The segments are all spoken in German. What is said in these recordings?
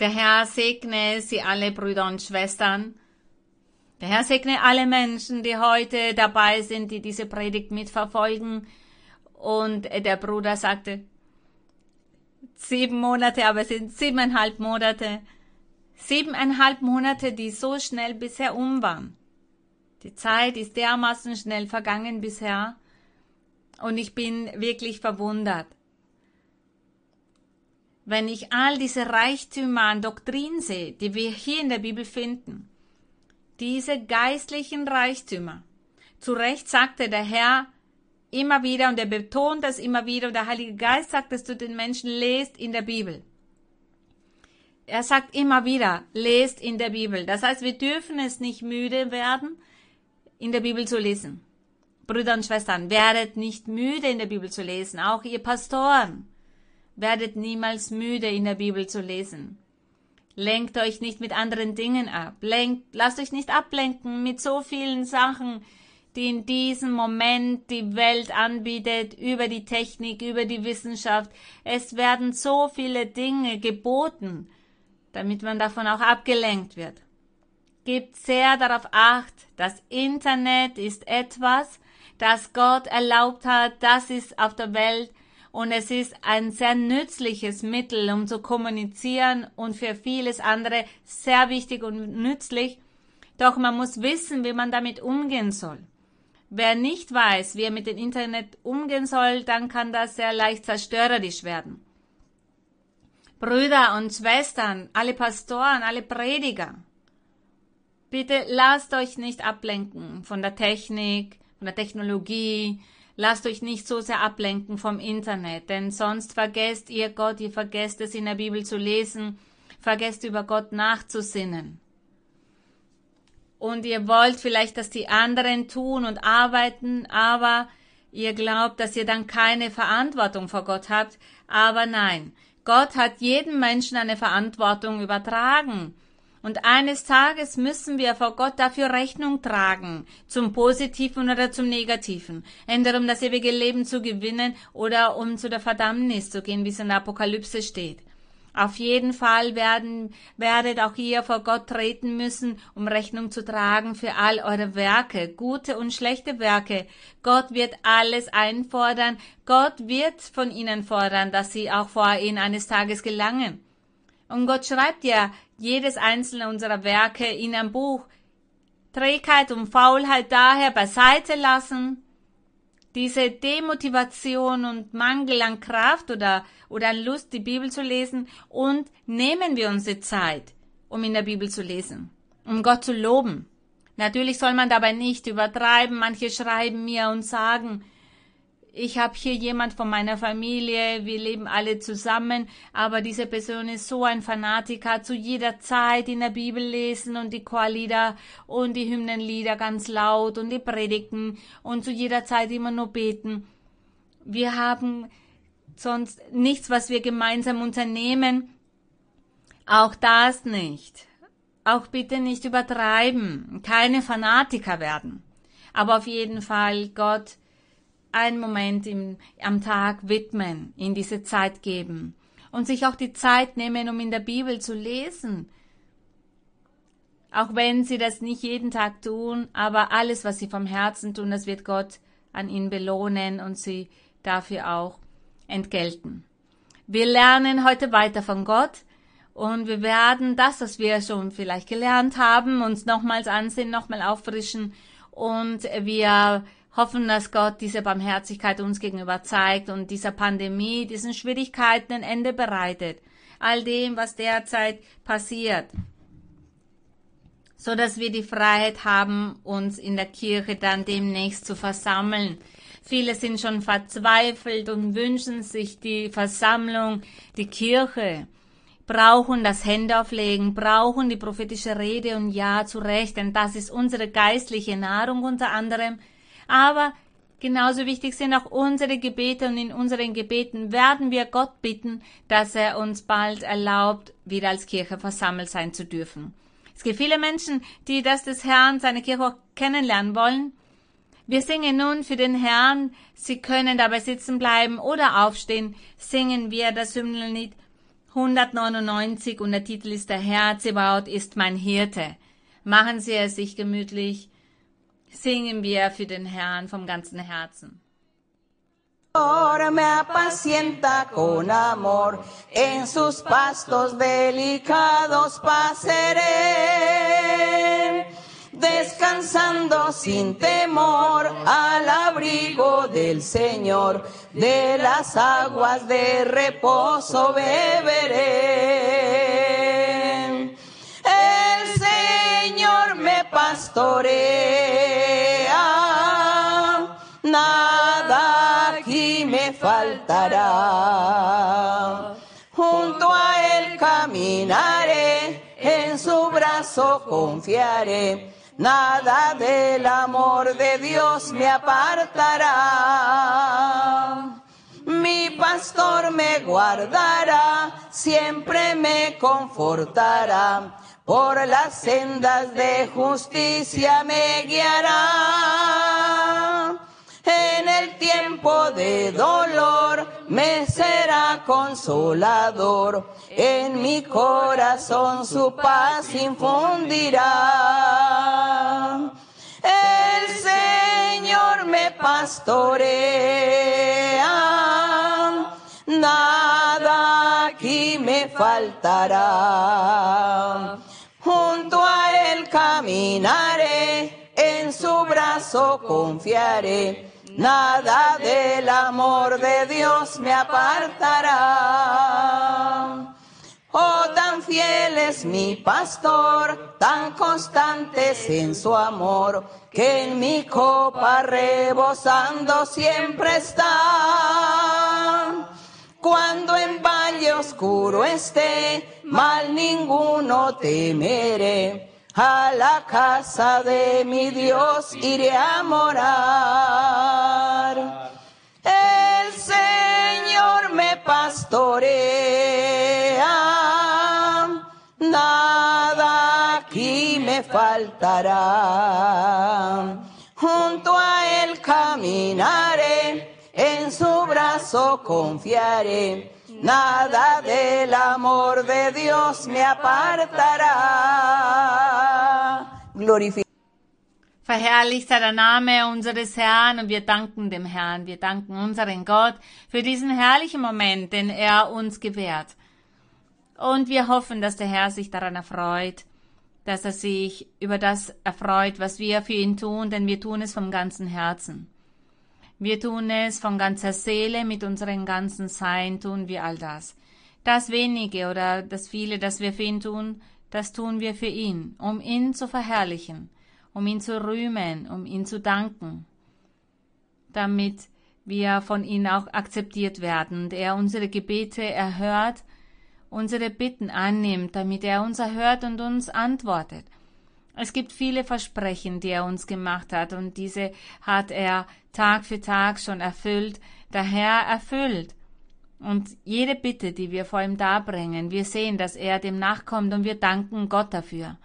Der Herr segne Sie alle Brüder und Schwestern. Der Herr segne alle Menschen, die heute dabei sind, die diese Predigt mitverfolgen. Und der Bruder sagte, sieben Monate, aber es sind siebeneinhalb Monate. Siebeneinhalb Monate, die so schnell bisher um waren. Die Zeit ist dermaßen schnell vergangen bisher. Und ich bin wirklich verwundert. Wenn ich all diese Reichtümer an Doktrin sehe, die wir hier in der Bibel finden, diese geistlichen Reichtümer, zu Recht sagte der Herr immer wieder, und er betont das immer wieder, und der Heilige Geist sagt dass du den Menschen, lest in der Bibel. Er sagt immer wieder, lest in der Bibel. Das heißt, wir dürfen es nicht müde werden, in der Bibel zu lesen. Brüder und Schwestern, werdet nicht müde in der Bibel zu lesen, auch ihr Pastoren. Werdet niemals müde in der Bibel zu lesen. Lenkt euch nicht mit anderen Dingen ab. Lenkt, lasst euch nicht ablenken mit so vielen Sachen, die in diesem Moment die Welt anbietet, über die Technik, über die Wissenschaft. Es werden so viele Dinge geboten, damit man davon auch abgelenkt wird. Gebt sehr darauf acht, das Internet ist etwas, das Gott erlaubt hat, das ist auf der Welt und es ist ein sehr nützliches Mittel, um zu kommunizieren und für vieles andere sehr wichtig und nützlich. Doch man muss wissen, wie man damit umgehen soll. Wer nicht weiß, wie er mit dem Internet umgehen soll, dann kann das sehr leicht zerstörerisch werden. Brüder und Schwestern, alle Pastoren, alle Prediger, bitte lasst euch nicht ablenken von der Technik, von der Technologie. Lasst euch nicht so sehr ablenken vom Internet, denn sonst vergesst ihr Gott, ihr vergesst es in der Bibel zu lesen, vergesst über Gott nachzusinnen. Und ihr wollt vielleicht, dass die anderen tun und arbeiten, aber ihr glaubt, dass ihr dann keine Verantwortung vor Gott habt. Aber nein, Gott hat jedem Menschen eine Verantwortung übertragen. Und eines Tages müssen wir vor Gott dafür Rechnung tragen, zum Positiven oder zum Negativen. Entweder um das ewige Leben zu gewinnen oder um zu der Verdammnis zu gehen, wie es in der Apokalypse steht. Auf jeden Fall werden, werdet auch ihr vor Gott treten müssen, um Rechnung zu tragen für all eure Werke, gute und schlechte Werke. Gott wird alles einfordern. Gott wird von ihnen fordern, dass sie auch vor ihn eines Tages gelangen. Und Gott schreibt ja jedes einzelne unserer Werke in einem Buch. Trägheit und Faulheit daher beiseite lassen. Diese Demotivation und Mangel an Kraft oder, oder an Lust, die Bibel zu lesen und nehmen wir uns die Zeit, um in der Bibel zu lesen, um Gott zu loben. Natürlich soll man dabei nicht übertreiben. Manche schreiben mir und sagen, ich habe hier jemand von meiner Familie, wir leben alle zusammen, aber diese Person ist so ein Fanatiker, zu jeder Zeit in der Bibel lesen und die Chorlieder und die Hymnenlieder ganz laut und die Predigten und zu jeder Zeit immer nur beten. Wir haben sonst nichts, was wir gemeinsam unternehmen. Auch das nicht. Auch bitte nicht übertreiben, keine Fanatiker werden. Aber auf jeden Fall Gott einen Moment im, am Tag widmen, in diese Zeit geben und sich auch die Zeit nehmen, um in der Bibel zu lesen. Auch wenn sie das nicht jeden Tag tun, aber alles, was sie vom Herzen tun, das wird Gott an ihnen belohnen und sie dafür auch entgelten. Wir lernen heute weiter von Gott und wir werden das, was wir schon vielleicht gelernt haben, uns nochmals ansehen, nochmal auffrischen und wir hoffen, dass Gott diese Barmherzigkeit uns gegenüber zeigt und dieser Pandemie, diesen Schwierigkeiten ein Ende bereitet. All dem, was derzeit passiert. So dass wir die Freiheit haben, uns in der Kirche dann demnächst zu versammeln. Viele sind schon verzweifelt und wünschen sich die Versammlung, die Kirche brauchen das Händeauflegen, brauchen die prophetische Rede und ja, zu Recht, denn das ist unsere geistliche Nahrung unter anderem. Aber genauso wichtig sind auch unsere Gebete und in unseren Gebeten werden wir Gott bitten, dass er uns bald erlaubt, wieder als Kirche versammelt sein zu dürfen. Es gibt viele Menschen, die das des Herrn, seine Kirche auch kennenlernen wollen. Wir singen nun für den Herrn, Sie können dabei sitzen bleiben oder aufstehen, singen wir das Hymnenlied 199 und der Titel ist Der Herr Zebaut ist mein Hirte. Machen Sie es sich gemütlich. Singen wir für den Herrn vom ganzen Herzen. me apacienta con amor, en sus pastos delicados pasaré, descansando sin temor al abrigo del Señor, de las aguas de reposo beberé. El Señor me pastorea, Junto a Él caminaré, en su brazo confiaré. Nada del amor de Dios me apartará. Mi pastor me guardará, siempre me confortará. Por las sendas de justicia me guiará. En el tiempo de dolor me será consolador. En mi corazón su paz infundirá. El Señor me pastorea. Nada aquí me faltará. Junto a Él caminaré, en su brazo confiaré. Nada del amor de Dios me apartará. Oh, tan fiel es mi pastor, tan constantes en su amor, que en mi copa rebosando siempre está. Cuando en valle oscuro esté, mal ninguno temeré. A la casa de mi Dios iré a morar. El Señor me pastorea, nada aquí me faltará. Junto a Él caminaré, en su brazo confiaré. Nada del amor de Dios me apartará. Glorifiziert. Verherrlicht sei der Name unseres Herrn und wir danken dem Herrn, wir danken unseren Gott für diesen herrlichen Moment, den er uns gewährt. Und wir hoffen, dass der Herr sich daran erfreut, dass er sich über das erfreut, was wir für ihn tun, denn wir tun es vom ganzen Herzen. Wir tun es von ganzer Seele, mit unserem ganzen Sein tun wir all das. Das wenige oder das viele, das wir für ihn tun, das tun wir für ihn, um ihn zu verherrlichen, um ihn zu rühmen, um ihn zu danken, damit wir von ihm auch akzeptiert werden und er unsere Gebete erhört, unsere Bitten annimmt, damit er uns erhört und uns antwortet. Es gibt viele Versprechen, die er uns gemacht hat, und diese hat er Tag für Tag schon erfüllt, der Herr erfüllt. Und jede Bitte, die wir vor ihm darbringen, wir sehen, dass er dem nachkommt und wir danken Gott dafür.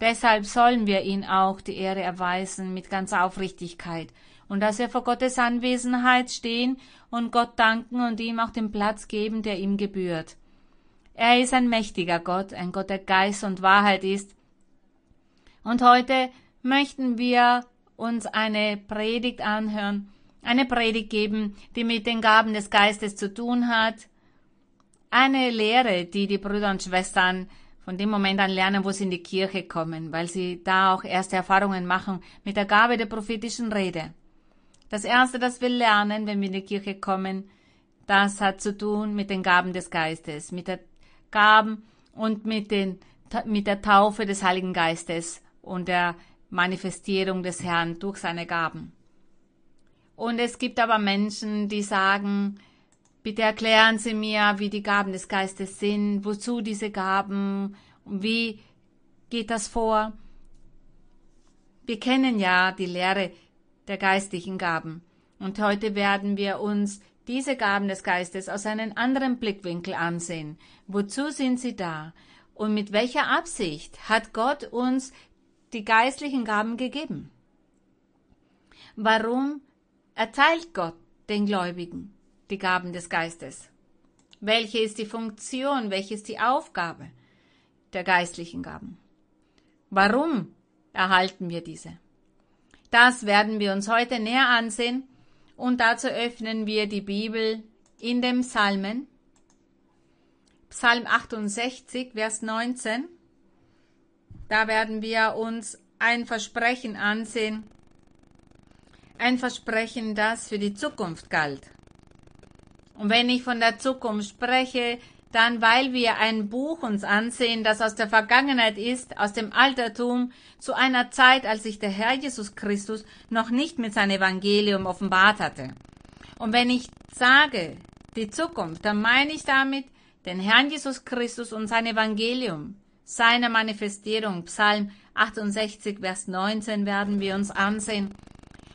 Deshalb sollen wir ihn auch die Ehre erweisen mit ganzer Aufrichtigkeit und dass wir vor Gottes Anwesenheit stehen und Gott danken und ihm auch den Platz geben, der ihm gebührt. Er ist ein mächtiger Gott, ein Gott, der Geist und Wahrheit ist. Und heute möchten wir uns eine Predigt anhören, eine Predigt geben, die mit den Gaben des Geistes zu tun hat, eine Lehre, die die Brüder und Schwestern von dem Moment an lernen, wo sie in die Kirche kommen, weil sie da auch erste Erfahrungen machen mit der Gabe der prophetischen Rede. Das Erste, das wir lernen, wenn wir in die Kirche kommen, das hat zu tun mit den Gaben des Geistes, mit der Gaben und mit, den, mit der Taufe des Heiligen Geistes und der Manifestierung des Herrn durch seine Gaben. Und es gibt aber Menschen, die sagen, bitte erklären Sie mir, wie die Gaben des Geistes sind, wozu diese Gaben, wie geht das vor? Wir kennen ja die Lehre der geistlichen Gaben. Und heute werden wir uns diese Gaben des Geistes aus einem anderen Blickwinkel ansehen. Wozu sind sie da? Und mit welcher Absicht hat Gott uns die geistlichen Gaben gegeben? Warum erteilt Gott den Gläubigen die Gaben des Geistes? Welche ist die Funktion? Welche ist die Aufgabe der geistlichen Gaben? Warum erhalten wir diese? Das werden wir uns heute näher ansehen und dazu öffnen wir die Bibel in dem Psalmen. Psalm 68, Vers 19. Da werden wir uns ein Versprechen ansehen. Ein Versprechen, das für die Zukunft galt. Und wenn ich von der Zukunft spreche, dann weil wir ein Buch uns ansehen, das aus der Vergangenheit ist, aus dem Altertum, zu einer Zeit, als sich der Herr Jesus Christus noch nicht mit seinem Evangelium offenbart hatte. Und wenn ich sage, die Zukunft, dann meine ich damit den Herrn Jesus Christus und sein Evangelium, seine Manifestierung. Psalm 68, Vers 19 werden wir uns ansehen.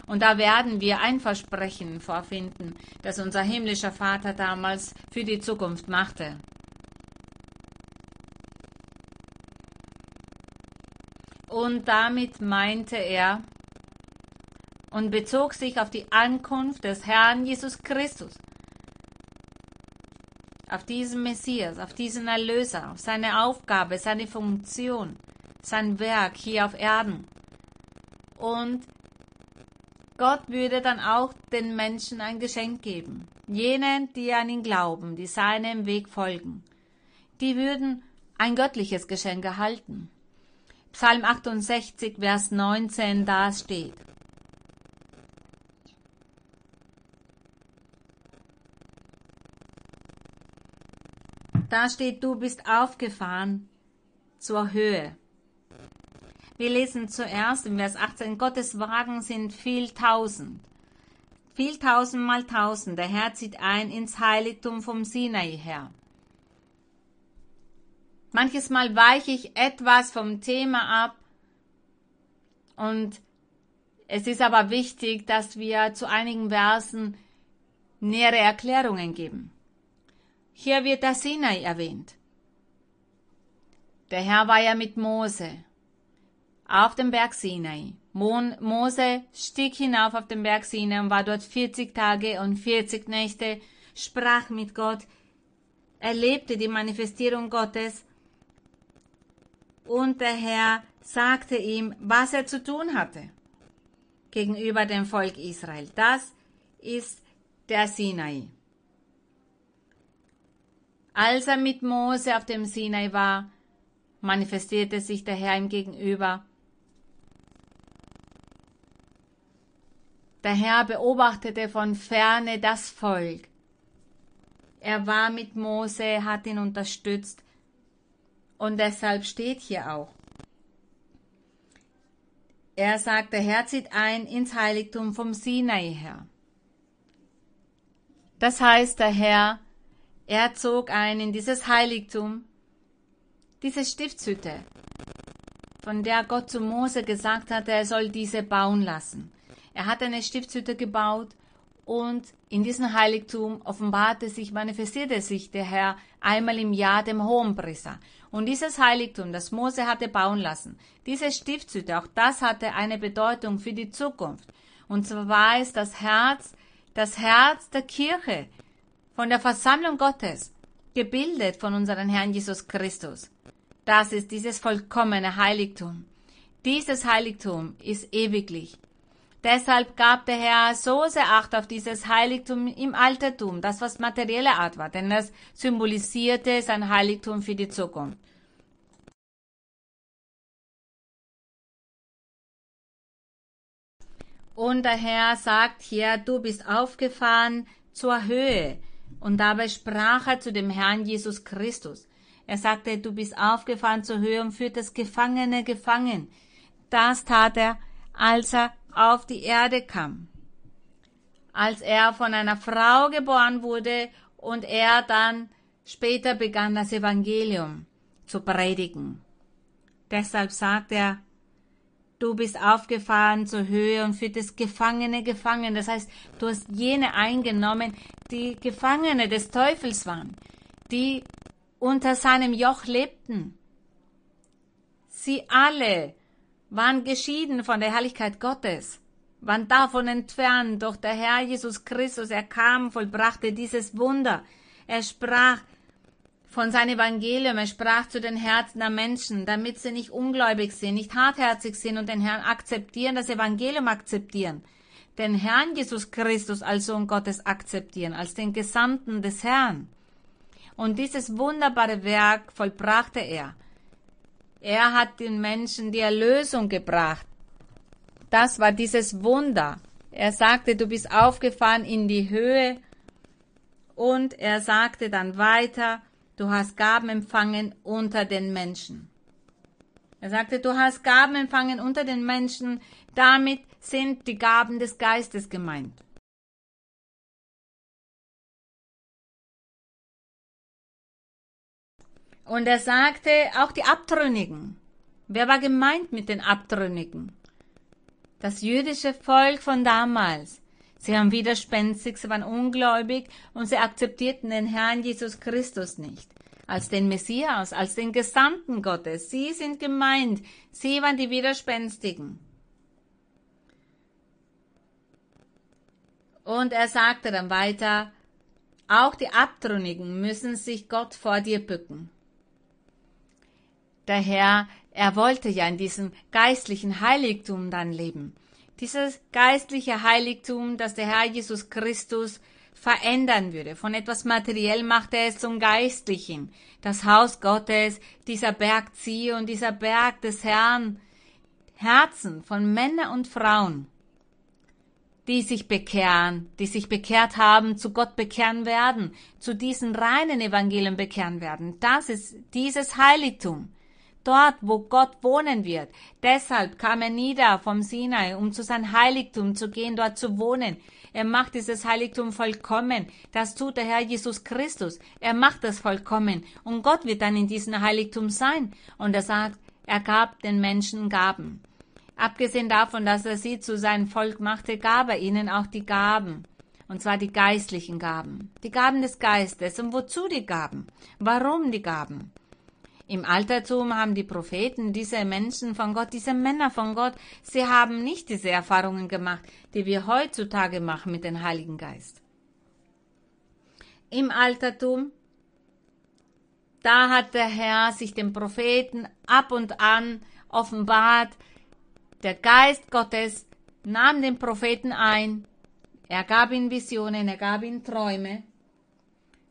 Und da werden wir ein Versprechen vorfinden, das unser himmlischer Vater damals für die Zukunft machte. Und damit meinte er und bezog sich auf die Ankunft des Herrn Jesus Christus, auf diesen Messias, auf diesen Erlöser, auf seine Aufgabe, seine Funktion, sein Werk hier auf Erden. Und Gott würde dann auch den Menschen ein Geschenk geben. Jenen, die an ihn glauben, die seinem Weg folgen, die würden ein göttliches Geschenk erhalten. Psalm 68, Vers 19, da steht. Da steht, du bist aufgefahren zur Höhe. Wir lesen zuerst im Vers 18, Gottes Wagen sind viel tausend. Viel tausend mal tausend. Der Herr zieht ein ins Heiligtum vom Sinai her. Manches Mal weiche ich etwas vom Thema ab und es ist aber wichtig, dass wir zu einigen Versen nähere Erklärungen geben. Hier wird der Sinai erwähnt. Der Herr war ja mit Mose auf dem Berg Sinai. Mose stieg hinauf auf den Berg Sinai und war dort 40 Tage und 40 Nächte, sprach mit Gott, erlebte die Manifestierung Gottes und der Herr sagte ihm, was er zu tun hatte gegenüber dem Volk Israel. Das ist der Sinai. Als er mit Mose auf dem Sinai war, manifestierte sich der Herr ihm gegenüber Der Herr beobachtete von ferne das Volk. Er war mit Mose, hat ihn unterstützt und deshalb steht hier auch. Er sagt, der Herr zieht ein ins Heiligtum vom Sinai her. Das heißt, der Herr, er zog ein in dieses Heiligtum, diese Stiftshütte, von der Gott zu Mose gesagt hatte, er soll diese bauen lassen. Er hat eine Stiftshütte gebaut und in diesem Heiligtum offenbarte sich, manifestierte sich der Herr einmal im Jahr dem Hohenpriester. Und dieses Heiligtum, das Mose hatte bauen lassen, diese Stiftshütte, auch das hatte eine Bedeutung für die Zukunft. Und zwar war es das Herz, das Herz der Kirche, von der Versammlung Gottes, gebildet von unserem Herrn Jesus Christus. Das ist dieses vollkommene Heiligtum. Dieses Heiligtum ist ewiglich. Deshalb gab der Herr so sehr Acht auf dieses Heiligtum im Altertum, das was materielle Art war, denn es symbolisierte sein Heiligtum für die Zukunft. Und der Herr sagt hier, du bist aufgefahren zur Höhe. Und dabei sprach er zu dem Herrn Jesus Christus. Er sagte, du bist aufgefahren zur Höhe und führt das Gefangene gefangen. Das tat er, als er auf die Erde kam. Als er von einer Frau geboren wurde und er dann später begann das Evangelium zu predigen. Deshalb sagt er, du bist aufgefahren zur Höhe und führtest Gefangene gefangen. Das heißt, du hast jene eingenommen, die Gefangene des Teufels waren, die unter seinem Joch lebten. Sie alle waren geschieden von der Herrlichkeit Gottes, waren davon entfernt, doch der Herr Jesus Christus, er kam, vollbrachte dieses Wunder. Er sprach von seinem Evangelium, er sprach zu den Herzen der Menschen, damit sie nicht ungläubig sind, nicht hartherzig sind und den Herrn akzeptieren, das Evangelium akzeptieren, den Herrn Jesus Christus als Sohn Gottes akzeptieren, als den Gesandten des Herrn. Und dieses wunderbare Werk vollbrachte er. Er hat den Menschen die Erlösung gebracht. Das war dieses Wunder. Er sagte, du bist aufgefahren in die Höhe. Und er sagte dann weiter, du hast Gaben empfangen unter den Menschen. Er sagte, du hast Gaben empfangen unter den Menschen. Damit sind die Gaben des Geistes gemeint. Und er sagte auch die Abtrünnigen. Wer war gemeint mit den Abtrünnigen? Das jüdische Volk von damals. Sie haben widerspenstig, sie waren ungläubig und sie akzeptierten den Herrn Jesus Christus nicht als den Messias, als den Gesandten Gottes. Sie sind gemeint. Sie waren die Widerspenstigen. Und er sagte dann weiter, auch die Abtrünnigen müssen sich Gott vor dir bücken. Der Herr, er wollte ja in diesem geistlichen Heiligtum dann leben. Dieses geistliche Heiligtum, das der Herr Jesus Christus verändern würde. Von etwas materiell machte er es zum Geistlichen. Das Haus Gottes, dieser Berg Zion, dieser Berg des Herrn, Herzen von Männern und Frauen, die sich bekehren, die sich bekehrt haben, zu Gott bekehren werden, zu diesen reinen Evangelien bekehren werden. Das ist dieses Heiligtum dort, wo Gott wohnen wird. Deshalb kam er nieder vom Sinai, um zu sein Heiligtum zu gehen, dort zu wohnen. Er macht dieses Heiligtum vollkommen. Das tut der Herr Jesus Christus. Er macht es vollkommen. Und Gott wird dann in diesem Heiligtum sein. Und er sagt, er gab den Menschen Gaben. Abgesehen davon, dass er sie zu seinem Volk machte, gab er ihnen auch die Gaben. Und zwar die geistlichen Gaben. Die Gaben des Geistes. Und wozu die Gaben? Warum die Gaben? Im Altertum haben die Propheten, diese Menschen von Gott, diese Männer von Gott, sie haben nicht diese Erfahrungen gemacht, die wir heutzutage machen mit dem Heiligen Geist. Im Altertum, da hat der Herr sich den Propheten ab und an offenbart. Der Geist Gottes nahm den Propheten ein. Er gab ihm Visionen, er gab ihm Träume.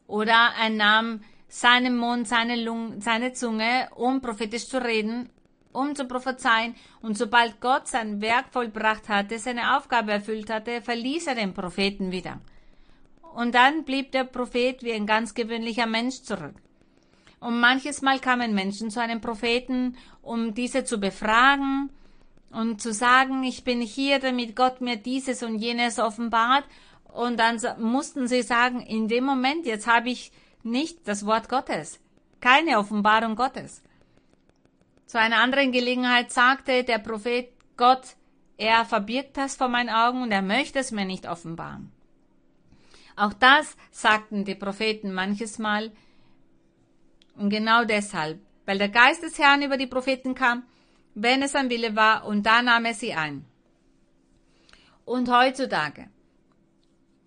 Oder er nahm seinen Mund, seine, Lung, seine Zunge, um prophetisch zu reden, um zu prophezeien. Und sobald Gott sein Werk vollbracht hatte, seine Aufgabe erfüllt hatte, verließ er den Propheten wieder. Und dann blieb der Prophet wie ein ganz gewöhnlicher Mensch zurück. Und manches Mal kamen Menschen zu einem Propheten, um diese zu befragen und zu sagen, ich bin hier, damit Gott mir dieses und jenes offenbart. Und dann mussten sie sagen, in dem Moment, jetzt habe ich nicht das Wort Gottes, keine Offenbarung Gottes. Zu einer anderen Gelegenheit sagte der Prophet Gott, er verbirgt das vor meinen Augen und er möchte es mir nicht offenbaren. Auch das sagten die Propheten manches Mal. Und genau deshalb, weil der Geist des Herrn über die Propheten kam, wenn es sein Wille war, und da nahm er sie ein. Und heutzutage,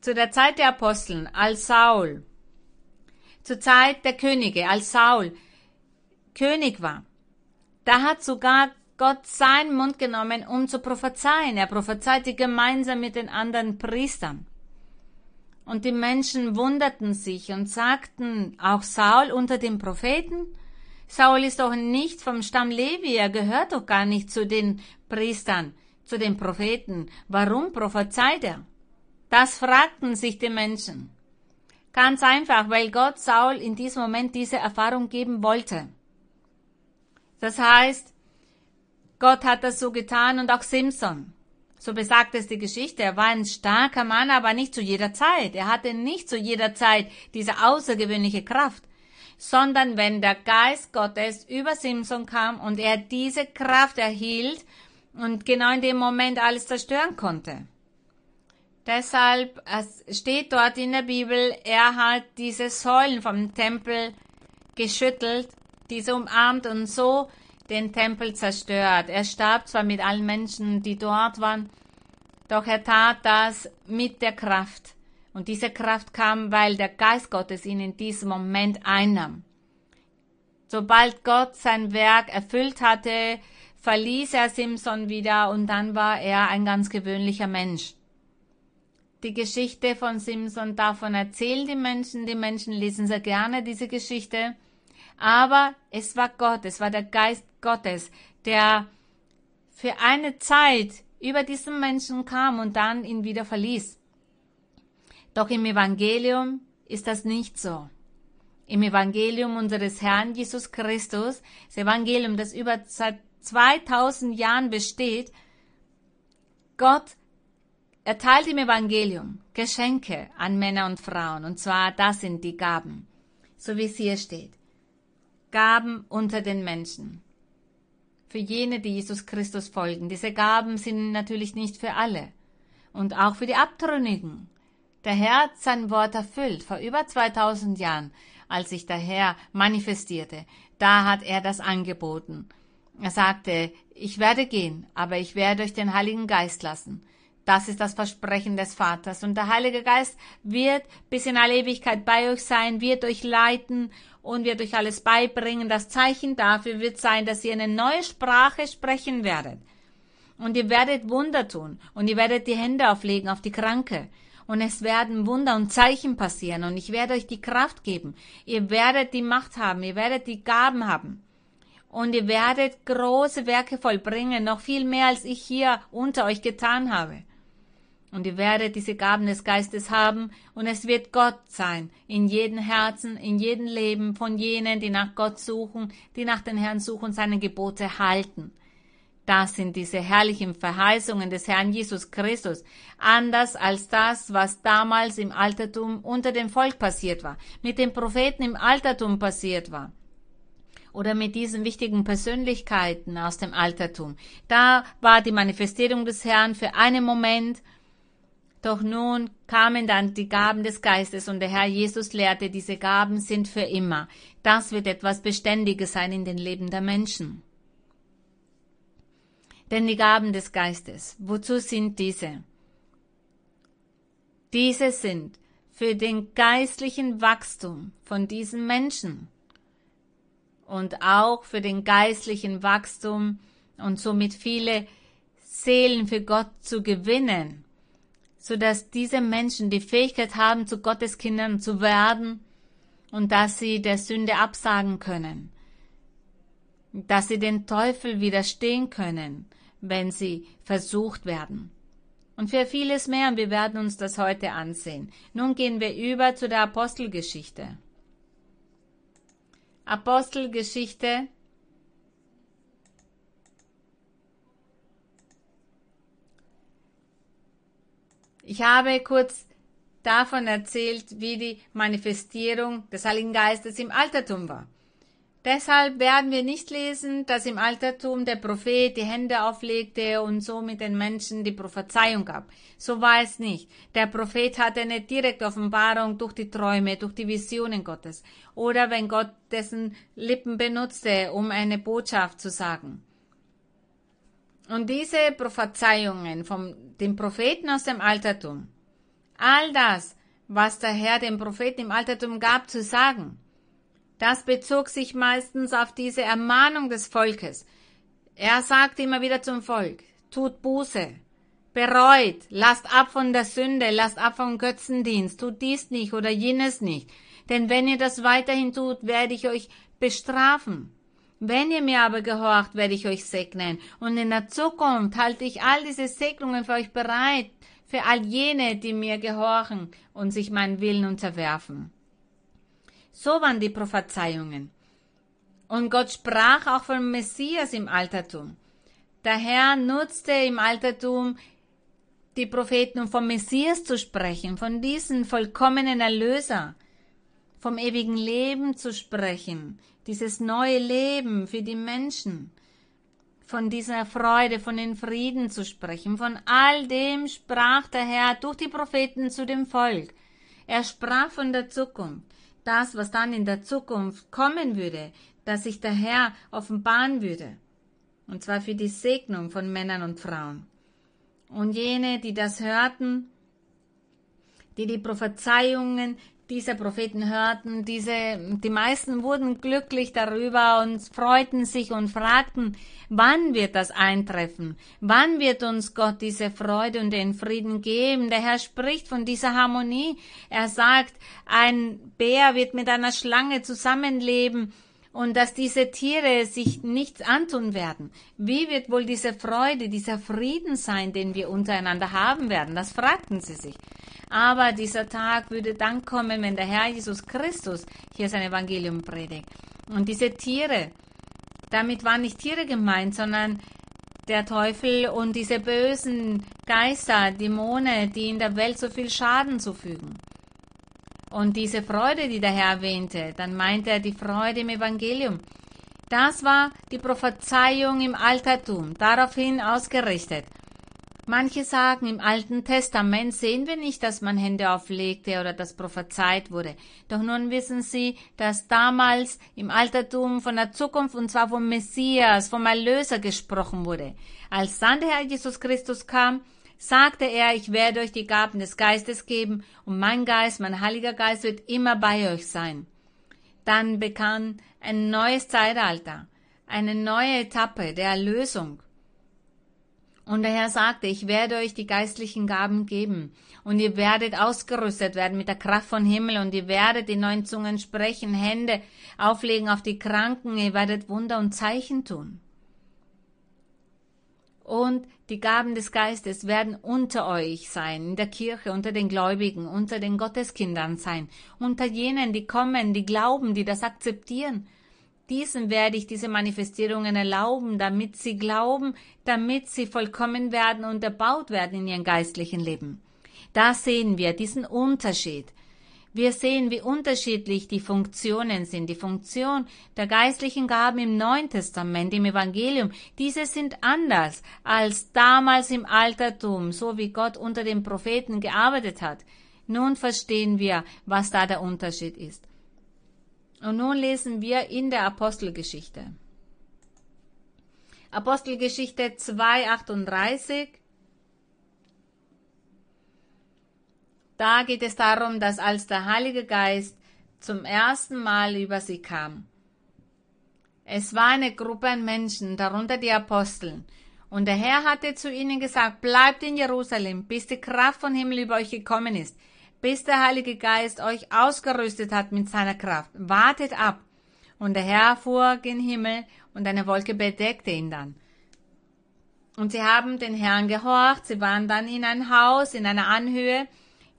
zu der Zeit der Aposteln, als Saul zur Zeit der Könige, als Saul König war. Da hat sogar Gott seinen Mund genommen, um zu prophezeien. Er prophezeite gemeinsam mit den anderen Priestern. Und die Menschen wunderten sich und sagten, auch Saul unter den Propheten? Saul ist doch nicht vom Stamm Levi, er gehört doch gar nicht zu den Priestern, zu den Propheten. Warum prophezeit er? Das fragten sich die Menschen. Ganz einfach, weil Gott Saul in diesem Moment diese Erfahrung geben wollte. Das heißt, Gott hat das so getan und auch Simson. So besagt es die Geschichte. Er war ein starker Mann, aber nicht zu jeder Zeit. Er hatte nicht zu jeder Zeit diese außergewöhnliche Kraft, sondern wenn der Geist Gottes über Simson kam und er diese Kraft erhielt und genau in dem Moment alles zerstören konnte. Deshalb es steht dort in der Bibel, er hat diese Säulen vom Tempel geschüttelt, diese umarmt und so den Tempel zerstört. Er starb zwar mit allen Menschen, die dort waren, doch er tat das mit der Kraft Und diese Kraft kam, weil der Geist Gottes ihn in diesem Moment einnahm. Sobald Gott sein Werk erfüllt hatte, verließ er Simson wieder und dann war er ein ganz gewöhnlicher Mensch. Die Geschichte von Simson, davon erzählen die Menschen, die Menschen lesen sehr gerne diese Geschichte, aber es war Gott, es war der Geist Gottes, der für eine Zeit über diesen Menschen kam und dann ihn wieder verließ. Doch im Evangelium ist das nicht so. Im Evangelium unseres Herrn Jesus Christus, das Evangelium, das über seit 2000 Jahren besteht, Gott erteilt im Evangelium Geschenke an Männer und Frauen, und zwar das sind die Gaben, so wie es hier steht. Gaben unter den Menschen. Für jene, die Jesus Christus folgen. Diese Gaben sind natürlich nicht für alle. Und auch für die Abtrünnigen. Der Herr hat sein Wort erfüllt vor über 2000 Jahren, als sich der Herr manifestierte. Da hat er das angeboten. Er sagte, ich werde gehen, aber ich werde euch den Heiligen Geist lassen. Das ist das Versprechen des Vaters. Und der Heilige Geist wird bis in alle Ewigkeit bei euch sein, wird euch leiten und wird euch alles beibringen. Das Zeichen dafür wird sein, dass ihr eine neue Sprache sprechen werdet. Und ihr werdet Wunder tun. Und ihr werdet die Hände auflegen auf die Kranke. Und es werden Wunder und Zeichen passieren. Und ich werde euch die Kraft geben. Ihr werdet die Macht haben. Ihr werdet die Gaben haben und ihr werdet große Werke vollbringen, noch viel mehr als ich hier unter euch getan habe. Und ihr werdet diese Gaben des Geistes haben, und es wird Gott sein, in jedem Herzen, in jedem Leben von jenen, die nach Gott suchen, die nach den Herrn suchen, seine Gebote halten. Das sind diese herrlichen Verheißungen des Herrn Jesus Christus, anders als das, was damals im Altertum unter dem Volk passiert war, mit den Propheten im Altertum passiert war oder mit diesen wichtigen Persönlichkeiten aus dem Altertum. Da war die Manifestierung des Herrn für einen Moment, doch nun kamen dann die Gaben des Geistes und der Herr Jesus lehrte, diese Gaben sind für immer. Das wird etwas Beständiges sein in den Leben der Menschen. Denn die Gaben des Geistes, wozu sind diese? Diese sind für den geistlichen Wachstum von diesen Menschen und auch für den geistlichen Wachstum und somit viele Seelen für Gott zu gewinnen, so dass diese Menschen die Fähigkeit haben, zu Gottes Kindern zu werden und dass sie der Sünde absagen können, dass sie den Teufel widerstehen können, wenn sie versucht werden. Und für vieles mehr, und wir werden uns das heute ansehen. Nun gehen wir über zu der Apostelgeschichte. Apostelgeschichte Ich habe kurz davon erzählt, wie die Manifestierung des Heiligen Geistes im Altertum war. Deshalb werden wir nicht lesen, dass im Altertum der Prophet die Hände auflegte und so mit den Menschen die Prophezeiung gab. So war es nicht. Der Prophet hatte eine direkte Offenbarung durch die Träume, durch die Visionen Gottes oder wenn Gott dessen Lippen benutzte, um eine Botschaft zu sagen. Und diese Prophezeiungen von den Propheten aus dem Altertum, all das, was der Herr dem Propheten im Altertum gab zu sagen, das bezog sich meistens auf diese Ermahnung des Volkes. Er sagt immer wieder zum Volk, tut Buße, bereut, lasst ab von der Sünde, lasst ab vom Götzendienst, tut dies nicht oder jenes nicht. Denn wenn ihr das weiterhin tut, werde ich euch bestrafen. Wenn ihr mir aber gehorcht, werde ich euch segnen. Und in der Zukunft halte ich all diese Segnungen für euch bereit, für all jene, die mir gehorchen und sich meinen Willen unterwerfen. So waren die Prophezeiungen. Und Gott sprach auch vom Messias im Altertum. Der Herr nutzte im Altertum die Propheten, um vom Messias zu sprechen, von diesem vollkommenen Erlöser, vom ewigen Leben zu sprechen, dieses neue Leben für die Menschen, von dieser Freude, von den Frieden zu sprechen, von all dem sprach der Herr durch die Propheten zu dem Volk. Er sprach von der Zukunft das, was dann in der Zukunft kommen würde, dass sich der Herr offenbaren würde. Und zwar für die Segnung von Männern und Frauen. Und jene, die das hörten, die die Prophezeiungen dieser Propheten hörten, diese, die meisten wurden glücklich darüber und freuten sich und fragten, wann wird das eintreffen? Wann wird uns Gott diese Freude und den Frieden geben? Der Herr spricht von dieser Harmonie. Er sagt, ein Bär wird mit einer Schlange zusammenleben und dass diese Tiere sich nichts antun werden. Wie wird wohl diese Freude, dieser Frieden sein, den wir untereinander haben werden? Das fragten sie sich. Aber dieser Tag würde dann kommen, wenn der Herr Jesus Christus hier sein Evangelium predigt. Und diese Tiere, damit waren nicht Tiere gemeint, sondern der Teufel und diese bösen Geister, Dämonen, die in der Welt so viel Schaden zufügen. Und diese Freude, die der Herr erwähnte, dann meinte er die Freude im Evangelium. Das war die Prophezeiung im Altertum, daraufhin ausgerichtet. Manche sagen, im Alten Testament sehen wir nicht, dass man Hände auflegte oder dass prophezeit wurde. Doch nun wissen sie, dass damals im Altertum von der Zukunft und zwar vom Messias, vom Erlöser gesprochen wurde. Als dann der Herr Jesus Christus kam, sagte er, ich werde euch die Gaben des Geistes geben und mein Geist, mein Heiliger Geist wird immer bei euch sein. Dann begann ein neues Zeitalter, eine neue Etappe der Erlösung. Und der Herr sagte, ich werde euch die geistlichen Gaben geben und ihr werdet ausgerüstet werden mit der Kraft von Himmel und ihr werdet in neuen Zungen sprechen, Hände auflegen auf die Kranken, ihr werdet Wunder und Zeichen tun und die Gaben des Geistes werden unter euch sein, in der Kirche, unter den Gläubigen, unter den Gotteskindern sein, unter jenen, die kommen, die glauben, die das akzeptieren. Diesen werde ich diese Manifestierungen erlauben, damit sie glauben, damit sie vollkommen werden und erbaut werden in ihrem geistlichen Leben. Da sehen wir diesen Unterschied. Wir sehen, wie unterschiedlich die Funktionen sind. Die Funktion der geistlichen Gaben im Neuen Testament, im Evangelium, diese sind anders als damals im Altertum, so wie Gott unter den Propheten gearbeitet hat. Nun verstehen wir, was da der Unterschied ist. Und nun lesen wir in der Apostelgeschichte. Apostelgeschichte 2,38 Da geht es darum, dass als der Heilige Geist zum ersten Mal über sie kam, es war eine Gruppe an Menschen, darunter die Aposteln, und der Herr hatte zu ihnen gesagt, bleibt in Jerusalem, bis die Kraft von Himmel über euch gekommen ist, bis der Heilige Geist euch ausgerüstet hat mit seiner Kraft. Wartet ab. Und der Herr fuhr gen Himmel und eine Wolke bedeckte ihn dann. Und sie haben den Herrn gehorcht, sie waren dann in ein Haus, in einer Anhöhe,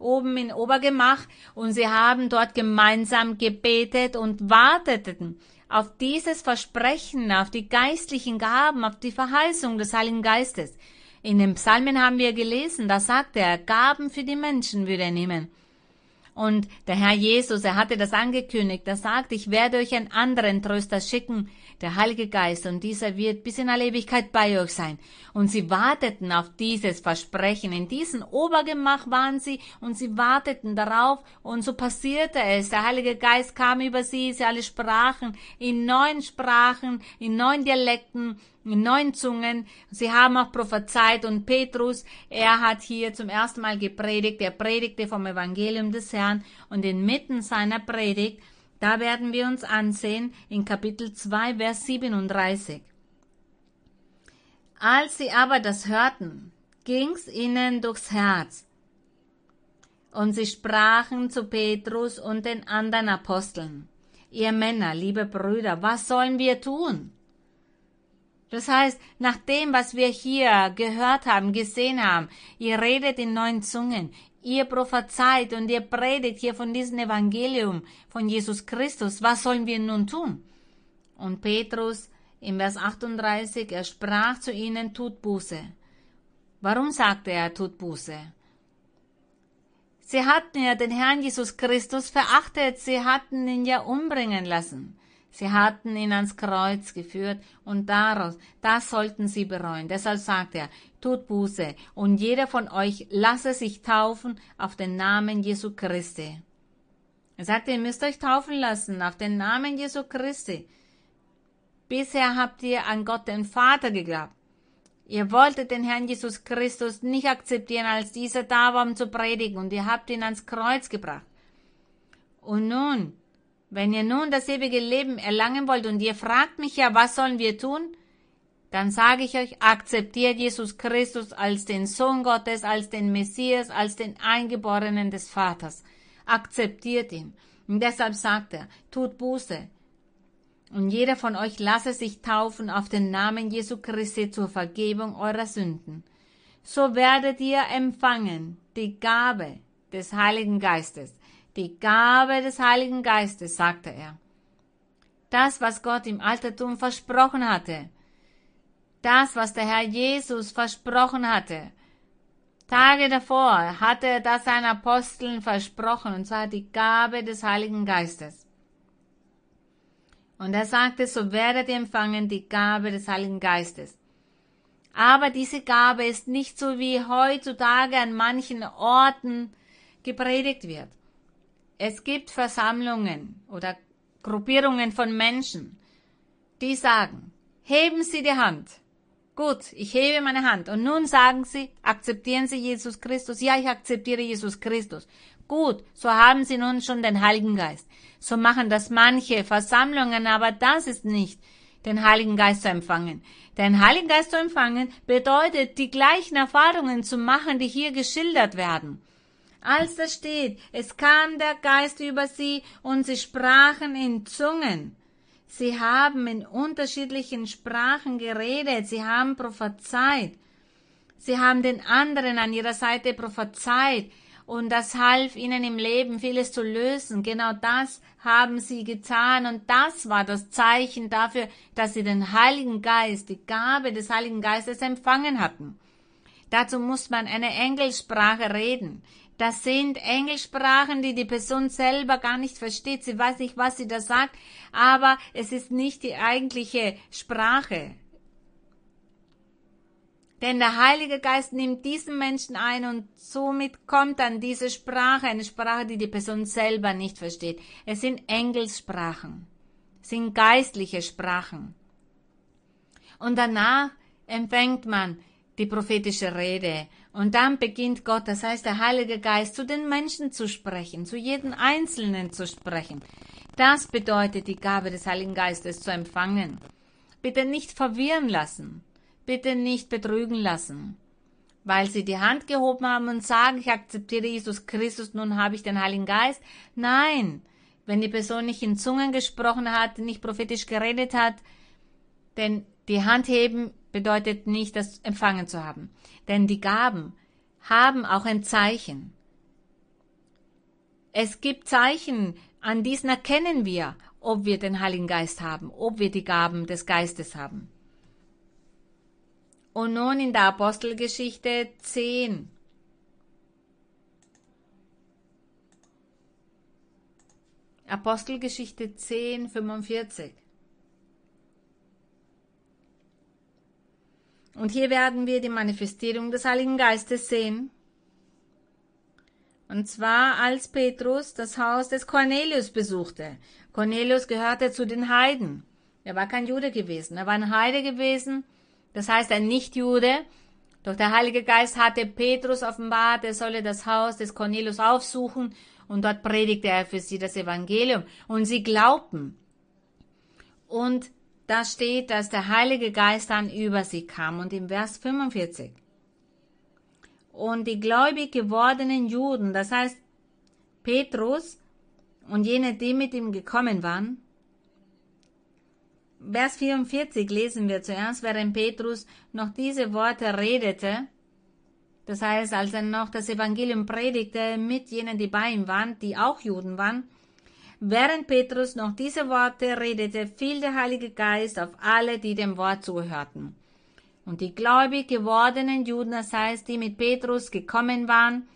oben im Obergemach und sie haben dort gemeinsam gebetet und warteten auf dieses Versprechen, auf die geistlichen Gaben, auf die Verheißung des Heiligen Geistes. In den Psalmen haben wir gelesen, da sagte er, Gaben für die Menschen würde er nehmen. Und der Herr Jesus, er hatte das angekündigt, er sagte, ich werde euch einen anderen Tröster schicken, der Heilige Geist, und dieser wird bis in alle Ewigkeit bei euch sein. Und sie warteten auf dieses Versprechen. In diesem Obergemach waren sie und sie warteten darauf und so passierte es. Der Heilige Geist kam über sie, sie alle sprachen in neuen Sprachen, in neuen Dialekten, in neuen Zungen. Sie haben auch prophezeit und Petrus, er hat hier zum ersten Mal gepredigt. Er predigte vom Evangelium des Herrn und inmitten seiner Predigt da werden wir uns ansehen in Kapitel 2, Vers 37. Als sie aber das hörten, ging's ihnen durchs Herz. Und sie sprachen zu Petrus und den anderen Aposteln, ihr Männer, liebe Brüder, was sollen wir tun? Das heißt, nach dem, was wir hier gehört haben, gesehen haben, ihr redet in neuen Zungen, ihr prophezeit und ihr predigt hier von diesem Evangelium von Jesus Christus, was sollen wir nun tun? Und Petrus im Vers 38, er sprach zu ihnen, tut Buße. Warum sagte er, tut Buße? Sie hatten ja den Herrn Jesus Christus verachtet, sie hatten ihn ja umbringen lassen. Sie hatten ihn ans Kreuz geführt und daraus, das sollten sie bereuen. Deshalb sagt er, tut Buße und jeder von euch lasse sich taufen auf den Namen Jesu Christi. Er sagte, ihr müsst euch taufen lassen auf den Namen Jesu Christi. Bisher habt ihr an Gott den Vater geglaubt. Ihr wolltet den Herrn Jesus Christus nicht akzeptieren, als dieser da war, um zu predigen, und ihr habt ihn ans Kreuz gebracht. Und nun, wenn ihr nun das ewige Leben erlangen wollt und ihr fragt mich ja, was sollen wir tun? Dann sage ich euch, akzeptiert Jesus Christus als den Sohn Gottes, als den Messias, als den Eingeborenen des Vaters. Akzeptiert ihn. Und deshalb sagt er, tut Buße, und jeder von euch lasse sich taufen auf den Namen Jesu Christi zur Vergebung eurer Sünden. So werdet ihr empfangen die Gabe des Heiligen Geistes. Die Gabe des Heiligen Geistes, sagte er. Das, was Gott im Altertum versprochen hatte. Das, was der Herr Jesus versprochen hatte. Tage davor hatte er das seinen Aposteln versprochen, und zwar die Gabe des Heiligen Geistes. Und er sagte, so werdet ihr empfangen die Gabe des Heiligen Geistes. Aber diese Gabe ist nicht so wie heutzutage an manchen Orten gepredigt wird. Es gibt Versammlungen oder Gruppierungen von Menschen, die sagen, heben Sie die Hand. Gut, ich hebe meine Hand. Und nun sagen Sie, akzeptieren Sie Jesus Christus. Ja, ich akzeptiere Jesus Christus. Gut, so haben Sie nun schon den Heiligen Geist. So machen das manche Versammlungen, aber das ist nicht, den Heiligen Geist zu empfangen. Den Heiligen Geist zu empfangen bedeutet, die gleichen Erfahrungen zu machen, die hier geschildert werden. Als da steht, es kam der Geist über sie und sie sprachen in Zungen. Sie haben in unterschiedlichen Sprachen geredet, sie haben prophezeit. Sie haben den anderen an ihrer Seite prophezeit und das half ihnen im Leben vieles zu lösen. Genau das haben sie getan und das war das Zeichen dafür, dass sie den Heiligen Geist, die Gabe des Heiligen Geistes empfangen hatten. Dazu muss man eine Engelsprache reden. Das sind Engelsprachen, die die Person selber gar nicht versteht. Sie weiß nicht, was sie da sagt, aber es ist nicht die eigentliche Sprache. Denn der Heilige Geist nimmt diesen Menschen ein und somit kommt dann diese Sprache, eine Sprache, die die Person selber nicht versteht. Es sind Engelssprachen, es sind geistliche Sprachen. Und danach empfängt man die prophetische Rede. Und dann beginnt Gott, das heißt der Heilige Geist, zu den Menschen zu sprechen, zu jedem Einzelnen zu sprechen. Das bedeutet die Gabe des Heiligen Geistes zu empfangen. Bitte nicht verwirren lassen bitte nicht betrügen lassen. Weil sie die Hand gehoben haben und sagen, ich akzeptiere Jesus Christus, nun habe ich den Heiligen Geist. Nein, wenn die Person nicht in Zungen gesprochen hat, nicht prophetisch geredet hat, denn die Hand heben bedeutet nicht, das empfangen zu haben. Denn die Gaben haben auch ein Zeichen. Es gibt Zeichen, an diesen erkennen wir, ob wir den Heiligen Geist haben, ob wir die Gaben des Geistes haben. Und nun in der Apostelgeschichte 10. Apostelgeschichte 10, 45. Und hier werden wir die Manifestierung des Heiligen Geistes sehen. Und zwar als Petrus das Haus des Cornelius besuchte. Cornelius gehörte zu den Heiden. Er war kein Jude gewesen, er war ein Heide gewesen das heißt ein Nichtjude. Doch der Heilige Geist hatte Petrus offenbart, er solle das Haus des Cornelius aufsuchen und dort predigte er für sie das Evangelium. Und sie glaubten. Und da steht, dass der Heilige Geist dann über sie kam. Und im Vers 45. Und die gläubig gewordenen Juden, das heißt Petrus und jene, die mit ihm gekommen waren, Vers 44 lesen wir zuerst, während Petrus noch diese Worte redete. Das heißt, als er noch das Evangelium predigte mit jenen, die bei ihm waren, die auch Juden waren, während Petrus noch diese Worte redete, fiel der Heilige Geist auf alle, die dem Wort zuhörten. Und die gläubig gewordenen Juden, das heißt, die mit Petrus gekommen waren,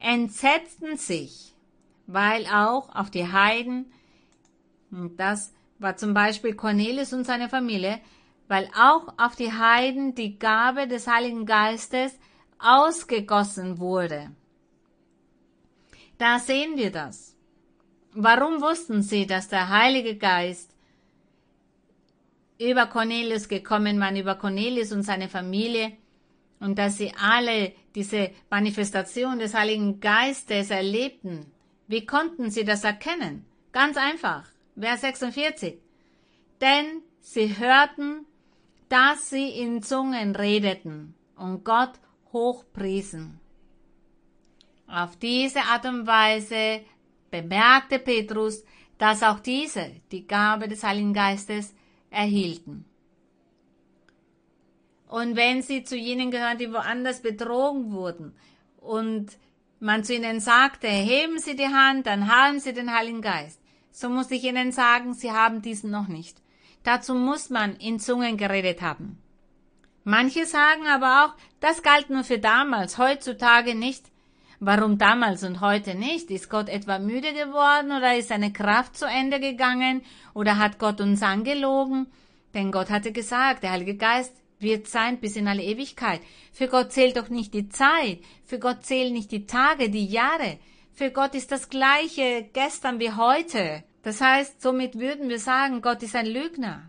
entsetzten sich, weil auch auf die Heiden, und das war zum Beispiel Cornelius und seine Familie, weil auch auf die Heiden die Gabe des Heiligen Geistes ausgegossen wurde. Da sehen wir das. Warum wussten sie, dass der Heilige Geist über Cornelius gekommen waren, über Cornelius und seine Familie und dass sie alle diese Manifestation des Heiligen Geistes erlebten. Wie konnten sie das erkennen? Ganz einfach. Vers 46. Denn sie hörten, dass sie in Zungen redeten und Gott hochpriesen. Auf diese Art und Weise bemerkte Petrus, dass auch diese die Gabe des Heiligen Geistes erhielten. Und wenn sie zu jenen gehören, die woanders betrogen wurden und man zu ihnen sagte, heben Sie die Hand, dann haben Sie den Heiligen Geist, so muss ich ihnen sagen, sie haben diesen noch nicht. Dazu muss man in Zungen geredet haben. Manche sagen aber auch, das galt nur für damals, heutzutage nicht. Warum damals und heute nicht? Ist Gott etwa müde geworden oder ist seine Kraft zu Ende gegangen oder hat Gott uns angelogen? Denn Gott hatte gesagt, der Heilige Geist wird sein bis in alle Ewigkeit. Für Gott zählt doch nicht die Zeit, für Gott zählen nicht die Tage, die Jahre. Für Gott ist das gleiche gestern wie heute. Das heißt, somit würden wir sagen, Gott ist ein Lügner.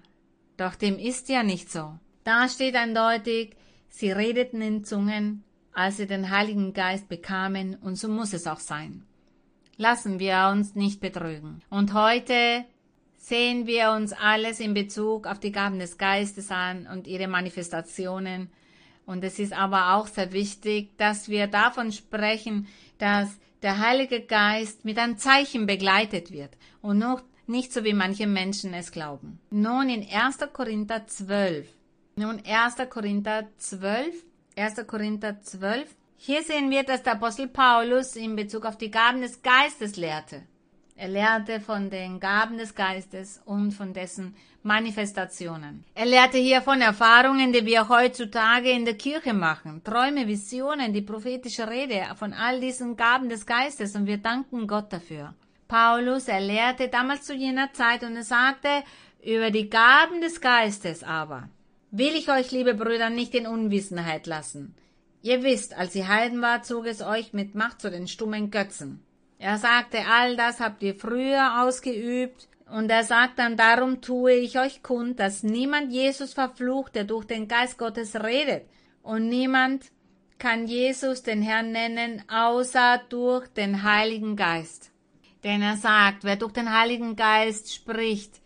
Doch dem ist ja nicht so. Da steht eindeutig, sie redeten in Zungen, als sie den Heiligen Geist bekamen, und so muss es auch sein. Lassen wir uns nicht betrügen. Und heute sehen wir uns alles in Bezug auf die Gaben des Geistes an und ihre Manifestationen. Und es ist aber auch sehr wichtig, dass wir davon sprechen, dass der Heilige Geist mit einem Zeichen begleitet wird und noch nicht so wie manche Menschen es glauben. Nun in 1. Korinther 12. Nun 1. Korinther 12 1. Korinther 12. Hier sehen wir, dass der Apostel Paulus in Bezug auf die Gaben des Geistes lehrte. Er lehrte von den Gaben des Geistes und von dessen Manifestationen. Er lehrte hier von Erfahrungen, die wir heutzutage in der Kirche machen. Träume, Visionen, die prophetische Rede von all diesen Gaben des Geistes und wir danken Gott dafür. Paulus, er lehrte damals zu jener Zeit und er sagte, über die Gaben des Geistes aber will ich euch, liebe Brüder, nicht in Unwissenheit lassen. Ihr wisst, als ihr Heiden war, zog es euch mit Macht zu den stummen Götzen. Er sagte, all das habt ihr früher ausgeübt, und er sagt dann, darum tue ich euch kund, dass niemand Jesus verflucht, der durch den Geist Gottes redet, und niemand kann Jesus den Herrn nennen, außer durch den Heiligen Geist. Denn er sagt, wer durch den Heiligen Geist spricht,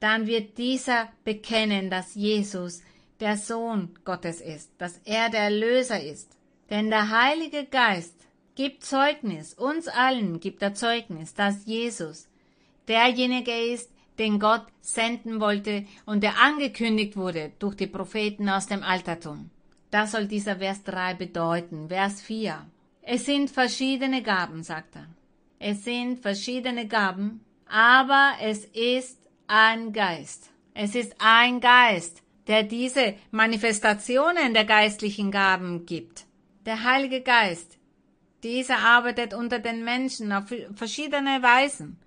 dann wird dieser bekennen, dass Jesus der Sohn Gottes ist, dass er der Erlöser ist. Denn der Heilige Geist gibt Zeugnis, uns allen gibt er Zeugnis, dass Jesus derjenige ist, den Gott senden wollte und der angekündigt wurde durch die Propheten aus dem Altertum. Das soll dieser Vers 3 bedeuten. Vers 4. Es sind verschiedene Gaben, sagt er. Es sind verschiedene Gaben, aber es ist ein Geist. Es ist ein Geist, der diese Manifestationen der geistlichen Gaben gibt. Der Heilige Geist. Dieser arbeitet unter den Menschen auf verschiedene Weisen.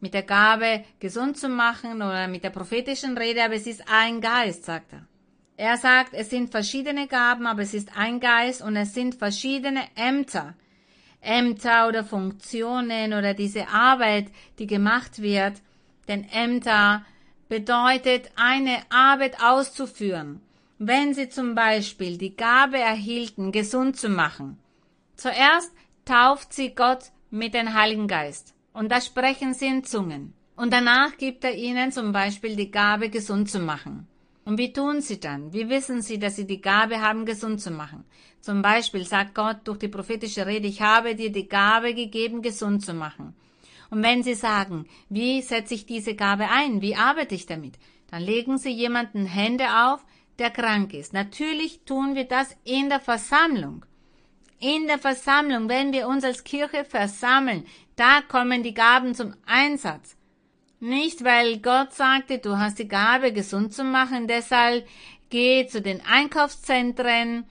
Mit der Gabe, gesund zu machen oder mit der prophetischen Rede, aber es ist ein Geist, sagt er. Er sagt, es sind verschiedene Gaben, aber es ist ein Geist und es sind verschiedene Ämter. Ämter oder Funktionen oder diese Arbeit, die gemacht wird, denn Ämter bedeutet eine Arbeit auszuführen. Wenn Sie zum Beispiel die Gabe erhielten, gesund zu machen. Zuerst tauft sie Gott mit dem Heiligen Geist und da sprechen sie in Zungen. Und danach gibt er ihnen zum Beispiel die Gabe, gesund zu machen. Und wie tun sie dann? Wie wissen sie, dass sie die Gabe haben, gesund zu machen? Zum Beispiel sagt Gott durch die prophetische Rede, ich habe dir die Gabe gegeben, gesund zu machen. Und wenn Sie sagen, wie setze ich diese Gabe ein, wie arbeite ich damit, dann legen Sie jemanden Hände auf, der krank ist. Natürlich tun wir das in der Versammlung. In der Versammlung, wenn wir uns als Kirche versammeln, da kommen die Gaben zum Einsatz. Nicht, weil Gott sagte, du hast die Gabe, gesund zu machen, deshalb geh zu den Einkaufszentren,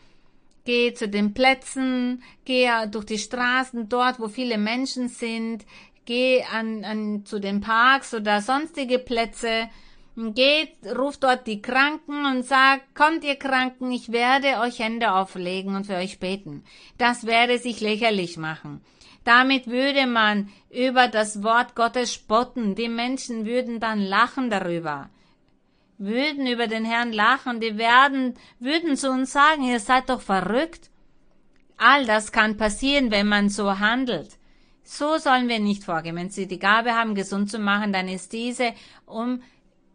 geh zu den Plätzen, geh durch die Straßen dort, wo viele Menschen sind, geh an, an, zu den Parks oder sonstige Plätze, geht, ruft dort die Kranken und sagt, kommt ihr Kranken, ich werde euch Hände auflegen und für euch beten. Das werde sich lächerlich machen. Damit würde man über das Wort Gottes spotten, die Menschen würden dann lachen darüber. würden über den Herrn lachen, die werden, würden zu uns sagen, ihr seid doch verrückt. All das kann passieren, wenn man so handelt. So sollen wir nicht vorgehen. Wenn Sie die Gabe haben, gesund zu machen, dann ist diese, um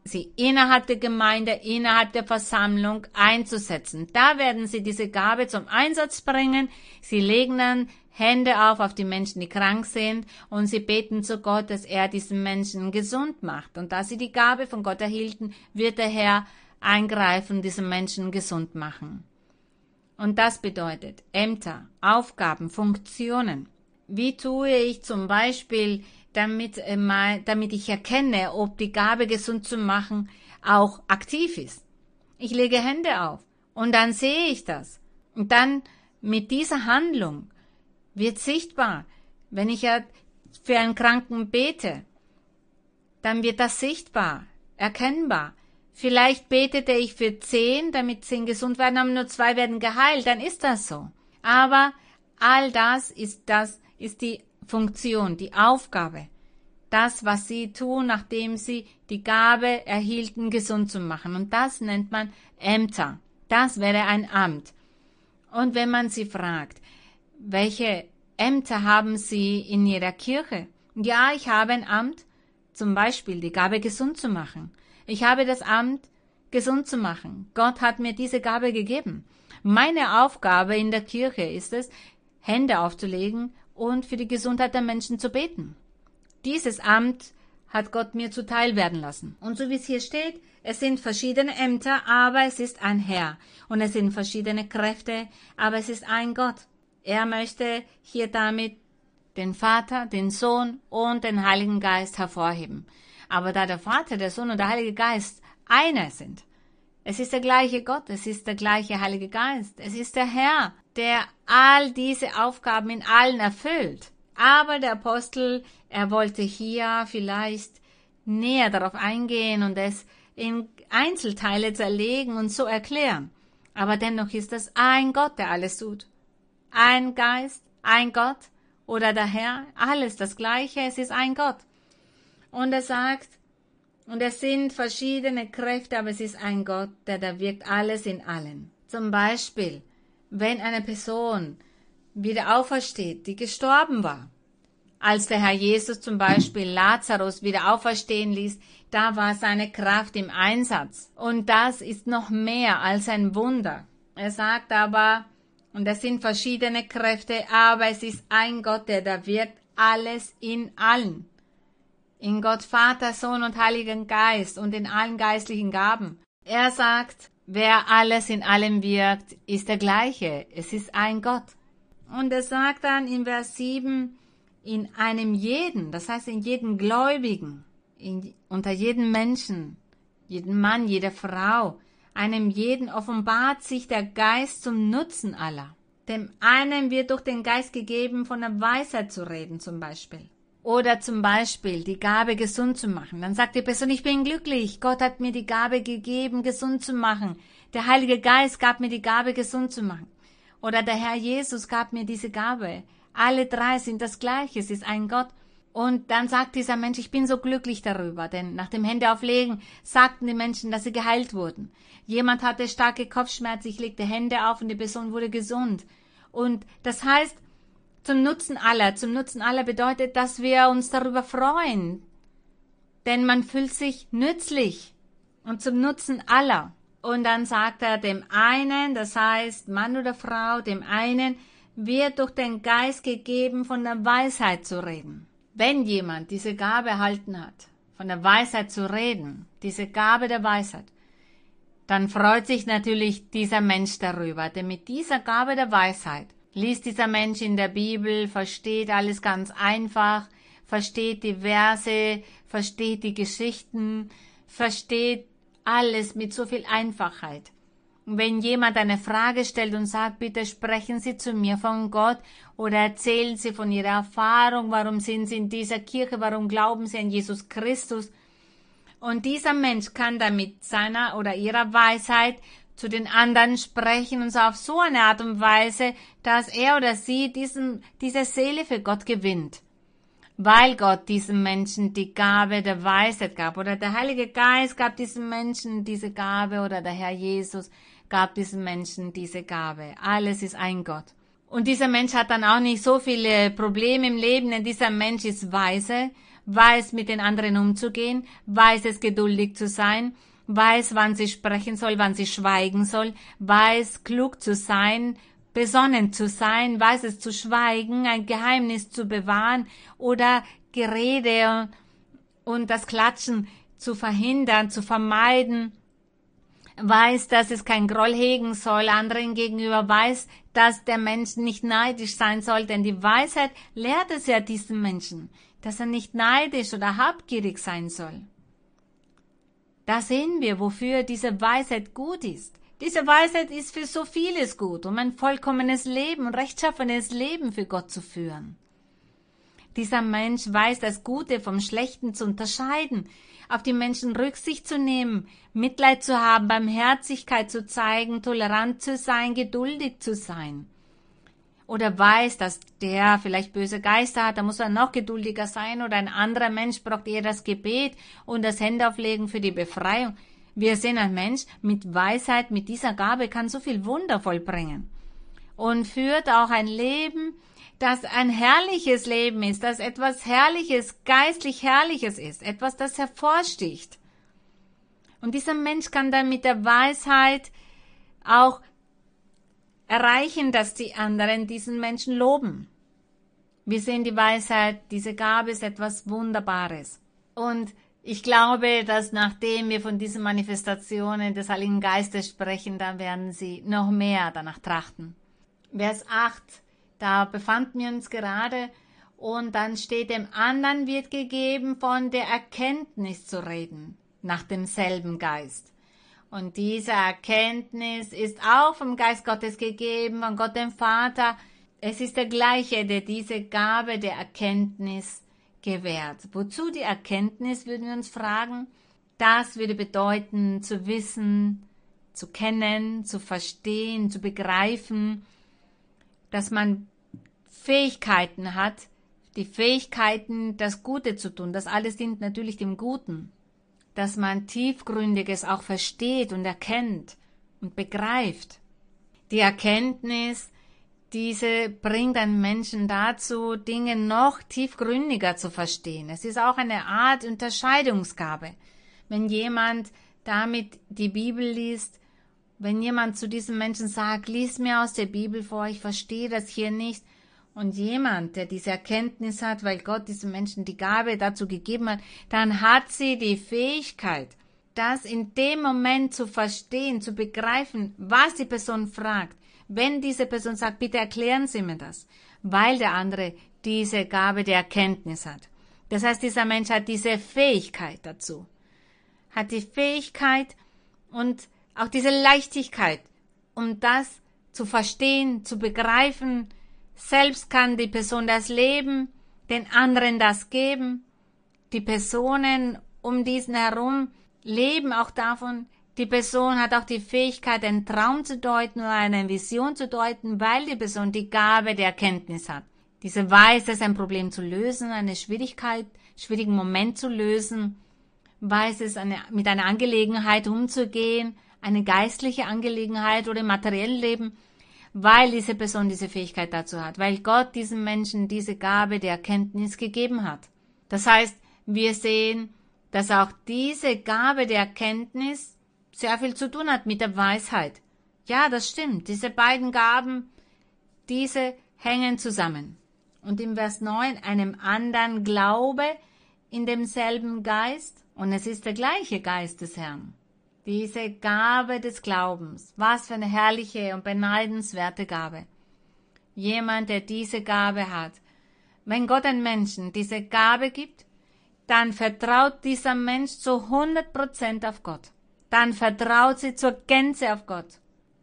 sie innerhalb der Gemeinde, innerhalb der Versammlung einzusetzen. Da werden sie diese Gabe zum Einsatz bringen. Sie legen dann Hände auf auf die Menschen, die krank sind, und sie beten zu Gott, dass er diesen Menschen gesund macht. Und da sie die Gabe von Gott erhielten, wird der Herr eingreifen, diesen Menschen gesund machen. Und das bedeutet Ämter, Aufgaben, Funktionen. Wie tue ich zum Beispiel, damit, äh, damit ich erkenne, ob die Gabe gesund zu machen auch aktiv ist? Ich lege Hände auf und dann sehe ich das. Und dann mit dieser Handlung wird sichtbar. Wenn ich ja für einen Kranken bete, dann wird das sichtbar, erkennbar. Vielleicht betete ich für zehn, damit zehn gesund werden, aber nur zwei werden geheilt, dann ist das so. Aber all das ist das, ist die Funktion, die Aufgabe. Das, was sie tun, nachdem sie die Gabe erhielten, gesund zu machen. Und das nennt man Ämter. Das wäre ein Amt. Und wenn man sie fragt, welche Ämter haben Sie in Ihrer Kirche? Ja, ich habe ein Amt, zum Beispiel die Gabe gesund zu machen. Ich habe das Amt, gesund zu machen. Gott hat mir diese Gabe gegeben. Meine Aufgabe in der Kirche ist es, Hände aufzulegen und für die Gesundheit der Menschen zu beten. Dieses Amt hat Gott mir zuteil werden lassen. Und so wie es hier steht, es sind verschiedene Ämter, aber es ist ein Herr. Und es sind verschiedene Kräfte, aber es ist ein Gott. Er möchte hier damit den Vater, den Sohn und den Heiligen Geist hervorheben. Aber da der Vater, der Sohn und der Heilige Geist einer sind, es ist der gleiche Gott, es ist der gleiche Heilige Geist, es ist der Herr, der all diese Aufgaben in allen erfüllt. Aber der Apostel, er wollte hier vielleicht näher darauf eingehen und es in Einzelteile zerlegen und so erklären. Aber dennoch ist es ein Gott, der alles tut ein Geist, ein Gott oder der Herr, alles das Gleiche, es ist ein Gott. Und er sagt, und es sind verschiedene Kräfte, aber es ist ein Gott, der da wirkt alles in allen. Zum Beispiel, wenn eine Person wieder aufersteht, die gestorben war, als der Herr Jesus zum Beispiel Lazarus wieder auferstehen ließ, da war seine Kraft im Einsatz. Und das ist noch mehr als ein Wunder. Er sagt aber, und das sind verschiedene Kräfte, aber es ist ein Gott, der da wirkt, alles in allen. In Gott Vater, Sohn und Heiligen Geist und in allen geistlichen Gaben. Er sagt, wer alles in allem wirkt, ist der gleiche. Es ist ein Gott. Und er sagt dann in Vers 7, in einem jeden, das heißt in jedem Gläubigen, in, unter jedem Menschen, jedem Mann, jeder Frau, einem jeden offenbart sich der Geist zum Nutzen aller. Dem einen wird durch den Geist gegeben, von der Weisheit zu reden zum Beispiel. Oder zum Beispiel die Gabe, gesund zu machen. Dann sagt die Person, ich bin glücklich. Gott hat mir die Gabe gegeben, gesund zu machen. Der Heilige Geist gab mir die Gabe, gesund zu machen. Oder der Herr Jesus gab mir diese Gabe. Alle drei sind das Gleiche. Es ist ein Gott. Und dann sagt dieser Mensch, ich bin so glücklich darüber, denn nach dem Händeauflegen sagten die Menschen, dass sie geheilt wurden. Jemand hatte starke Kopfschmerzen, ich legte Hände auf und die Person wurde gesund. Und das heißt, zum Nutzen aller, zum Nutzen aller bedeutet, dass wir uns darüber freuen. Denn man fühlt sich nützlich und zum Nutzen aller. Und dann sagt er dem einen, das heißt Mann oder Frau, dem einen wird durch den Geist gegeben, von der Weisheit zu reden. Wenn jemand diese Gabe erhalten hat, von der Weisheit zu reden, diese Gabe der Weisheit, dann freut sich natürlich dieser Mensch darüber, denn mit dieser Gabe der Weisheit liest dieser Mensch in der Bibel, versteht alles ganz einfach, versteht die Verse, versteht die Geschichten, versteht alles mit so viel Einfachheit. Wenn jemand eine Frage stellt und sagt, bitte sprechen Sie zu mir von Gott oder erzählen Sie von Ihrer Erfahrung, warum sind Sie in dieser Kirche, warum glauben Sie an Jesus Christus. Und dieser Mensch kann dann mit seiner oder ihrer Weisheit zu den anderen sprechen und so auf so eine Art und Weise, dass er oder sie diesen, diese Seele für Gott gewinnt. weil Gott diesem Menschen die Gabe der Weisheit gab oder der Heilige Geist gab diesem Menschen diese Gabe oder der Herr Jesus gab diesem Menschen diese Gabe. Alles ist ein Gott. Und dieser Mensch hat dann auch nicht so viele Probleme im Leben, denn dieser Mensch ist weise, weiß mit den anderen umzugehen, weiß es geduldig zu sein, weiß, wann sie sprechen soll, wann sie schweigen soll, weiß klug zu sein, besonnen zu sein, weiß es zu schweigen, ein Geheimnis zu bewahren oder Gerede und das Klatschen zu verhindern, zu vermeiden, weiß, dass es kein Groll hegen soll, anderen gegenüber weiß, dass der Mensch nicht neidisch sein soll, denn die Weisheit lehrt es ja diesem Menschen, dass er nicht neidisch oder habgierig sein soll. Da sehen wir, wofür diese Weisheit gut ist. Diese Weisheit ist für so vieles gut, um ein vollkommenes Leben, rechtschaffenes Leben für Gott zu führen. Dieser Mensch weiß das Gute vom Schlechten zu unterscheiden, auf die Menschen Rücksicht zu nehmen, Mitleid zu haben, Barmherzigkeit zu zeigen, tolerant zu sein, geduldig zu sein. Oder weiß, dass der vielleicht böse Geister hat, da muss er noch geduldiger sein, oder ein anderer Mensch braucht eher das Gebet und das Händeauflegen für die Befreiung. Wir sehen, ein Mensch mit Weisheit, mit dieser Gabe kann so viel Wunder vollbringen und führt auch ein Leben, das ein herrliches Leben ist, das etwas Herrliches, geistlich Herrliches ist, etwas, das hervorsticht. Und dieser Mensch kann dann mit der Weisheit auch erreichen, dass die anderen diesen Menschen loben. Wir sehen die Weisheit, diese Gabe ist etwas Wunderbares. Und ich glaube, dass nachdem wir von diesen Manifestationen des Heiligen Geistes sprechen, dann werden sie noch mehr danach trachten. Vers 8, da befanden wir uns gerade und dann steht dem anderen wird gegeben, von der Erkenntnis zu reden, nach demselben Geist. Und diese Erkenntnis ist auch vom Geist Gottes gegeben, von Gott dem Vater. Es ist der gleiche, der diese Gabe der Erkenntnis gewährt. Wozu die Erkenntnis, würden wir uns fragen? Das würde bedeuten, zu wissen, zu kennen, zu verstehen, zu begreifen, dass man Fähigkeiten hat, die Fähigkeiten, das Gute zu tun. Das alles dient natürlich dem Guten. Dass man Tiefgründiges auch versteht und erkennt und begreift. Die Erkenntnis, diese bringt einen Menschen dazu, Dinge noch tiefgründiger zu verstehen. Es ist auch eine Art Unterscheidungsgabe. Wenn jemand damit die Bibel liest, wenn jemand zu diesem Menschen sagt, lies mir aus der Bibel vor, ich verstehe das hier nicht, und jemand, der diese Erkenntnis hat, weil Gott diesem Menschen die Gabe dazu gegeben hat, dann hat sie die Fähigkeit, das in dem Moment zu verstehen, zu begreifen, was die Person fragt wenn diese Person sagt, bitte erklären Sie mir das, weil der andere diese Gabe der Erkenntnis hat. Das heißt, dieser Mensch hat diese Fähigkeit dazu, hat die Fähigkeit und auch diese Leichtigkeit, um das zu verstehen, zu begreifen. Selbst kann die Person das leben, den anderen das geben. Die Personen um diesen herum leben auch davon, die Person hat auch die Fähigkeit, einen Traum zu deuten oder eine Vision zu deuten, weil die Person die Gabe der Erkenntnis hat. Diese weiß es, ein Problem zu lösen, eine Schwierigkeit, schwierigen Moment zu lösen, weiß es, eine, mit einer Angelegenheit umzugehen, eine geistliche Angelegenheit oder im materiellen Leben, weil diese Person diese Fähigkeit dazu hat, weil Gott diesem Menschen diese Gabe der Erkenntnis gegeben hat. Das heißt, wir sehen, dass auch diese Gabe der Erkenntnis sehr viel zu tun hat mit der Weisheit. Ja, das stimmt. Diese beiden Gaben, diese hängen zusammen. Und im Vers 9, einem anderen Glaube in demselben Geist, und es ist der gleiche Geist des Herrn. Diese Gabe des Glaubens, was für eine herrliche und beneidenswerte Gabe. Jemand, der diese Gabe hat. Wenn Gott einen Menschen diese Gabe gibt, dann vertraut dieser Mensch zu 100 Prozent auf Gott. Dann vertraut sie zur Gänze auf Gott.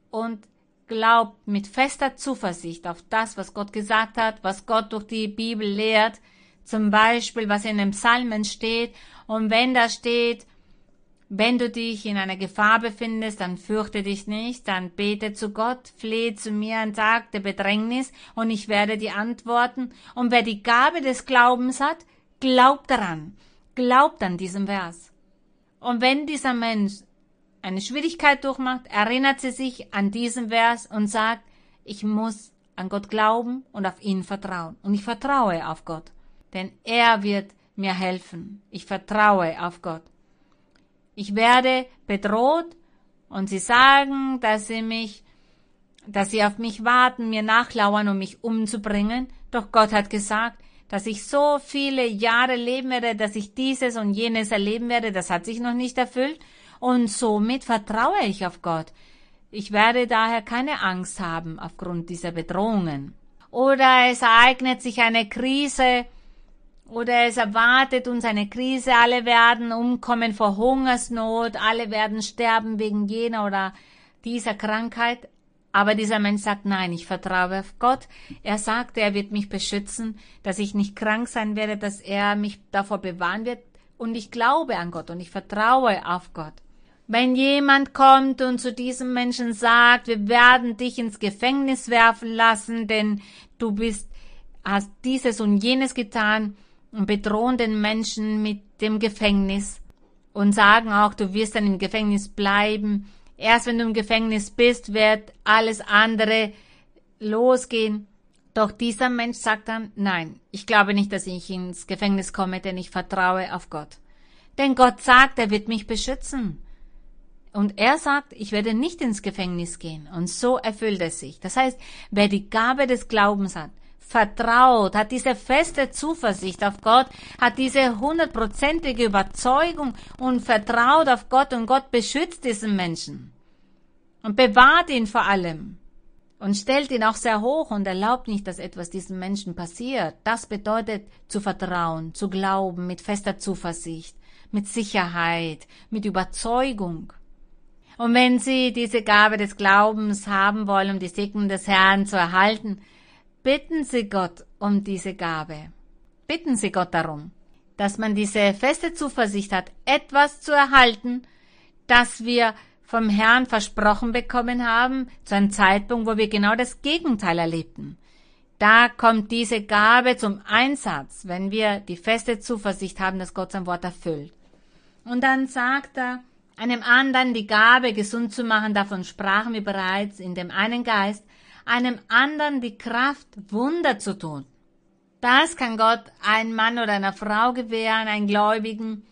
Und glaubt mit fester Zuversicht auf das, was Gott gesagt hat, was Gott durch die Bibel lehrt, zum Beispiel, was in den Psalmen steht, und wenn da steht, Wenn du dich in einer Gefahr befindest, dann fürchte dich nicht, dann bete zu Gott, flehe zu mir an Tag der Bedrängnis und ich werde dir antworten. Und wer die Gabe des Glaubens hat, glaubt daran, glaubt an diesem Vers. Und wenn dieser Mensch eine Schwierigkeit durchmacht, erinnert sie sich an diesen Vers und sagt, ich muss an Gott glauben und auf ihn vertrauen. Und ich vertraue auf Gott, denn er wird mir helfen. Ich vertraue auf Gott. Ich werde bedroht und sie sagen, dass sie mich, dass sie auf mich warten, mir nachlauern, um mich umzubringen. Doch Gott hat gesagt, dass ich so viele Jahre leben werde, dass ich dieses und jenes erleben werde. Das hat sich noch nicht erfüllt. Und somit vertraue ich auf Gott. Ich werde daher keine Angst haben aufgrund dieser Bedrohungen. Oder es ereignet sich eine Krise, oder es erwartet uns eine Krise, alle werden umkommen vor Hungersnot, alle werden sterben wegen jener oder dieser Krankheit. Aber dieser Mensch sagt, nein, ich vertraue auf Gott. Er sagt, er wird mich beschützen, dass ich nicht krank sein werde, dass er mich davor bewahren wird. Und ich glaube an Gott und ich vertraue auf Gott. Wenn jemand kommt und zu diesem Menschen sagt, wir werden dich ins Gefängnis werfen lassen, denn du bist, hast dieses und jenes getan, und bedrohen den Menschen mit dem Gefängnis und sagen auch, du wirst dann im Gefängnis bleiben. Erst wenn du im Gefängnis bist, wird alles andere losgehen. Doch dieser Mensch sagt dann, nein, ich glaube nicht, dass ich ins Gefängnis komme, denn ich vertraue auf Gott. Denn Gott sagt, er wird mich beschützen. Und er sagt, ich werde nicht ins Gefängnis gehen. Und so erfüllt es sich. Das heißt, wer die Gabe des Glaubens hat, vertraut, hat diese feste Zuversicht auf Gott, hat diese hundertprozentige Überzeugung und vertraut auf Gott und Gott beschützt diesen Menschen und bewahrt ihn vor allem und stellt ihn auch sehr hoch und erlaubt nicht, dass etwas diesem Menschen passiert. Das bedeutet zu vertrauen, zu glauben, mit fester Zuversicht, mit Sicherheit, mit Überzeugung. Und wenn Sie diese Gabe des Glaubens haben wollen, um die Segen des Herrn zu erhalten, Bitten Sie Gott um diese Gabe. Bitten Sie Gott darum, dass man diese feste Zuversicht hat, etwas zu erhalten, das wir vom Herrn versprochen bekommen haben, zu einem Zeitpunkt, wo wir genau das Gegenteil erlebten. Da kommt diese Gabe zum Einsatz, wenn wir die feste Zuversicht haben, dass Gott sein Wort erfüllt. Und dann sagt er, einem anderen die Gabe gesund zu machen, davon sprachen wir bereits in dem einen Geist, einem anderen die Kraft, Wunder zu tun. Das kann Gott einem Mann oder einer Frau gewähren, einen Gläubigen.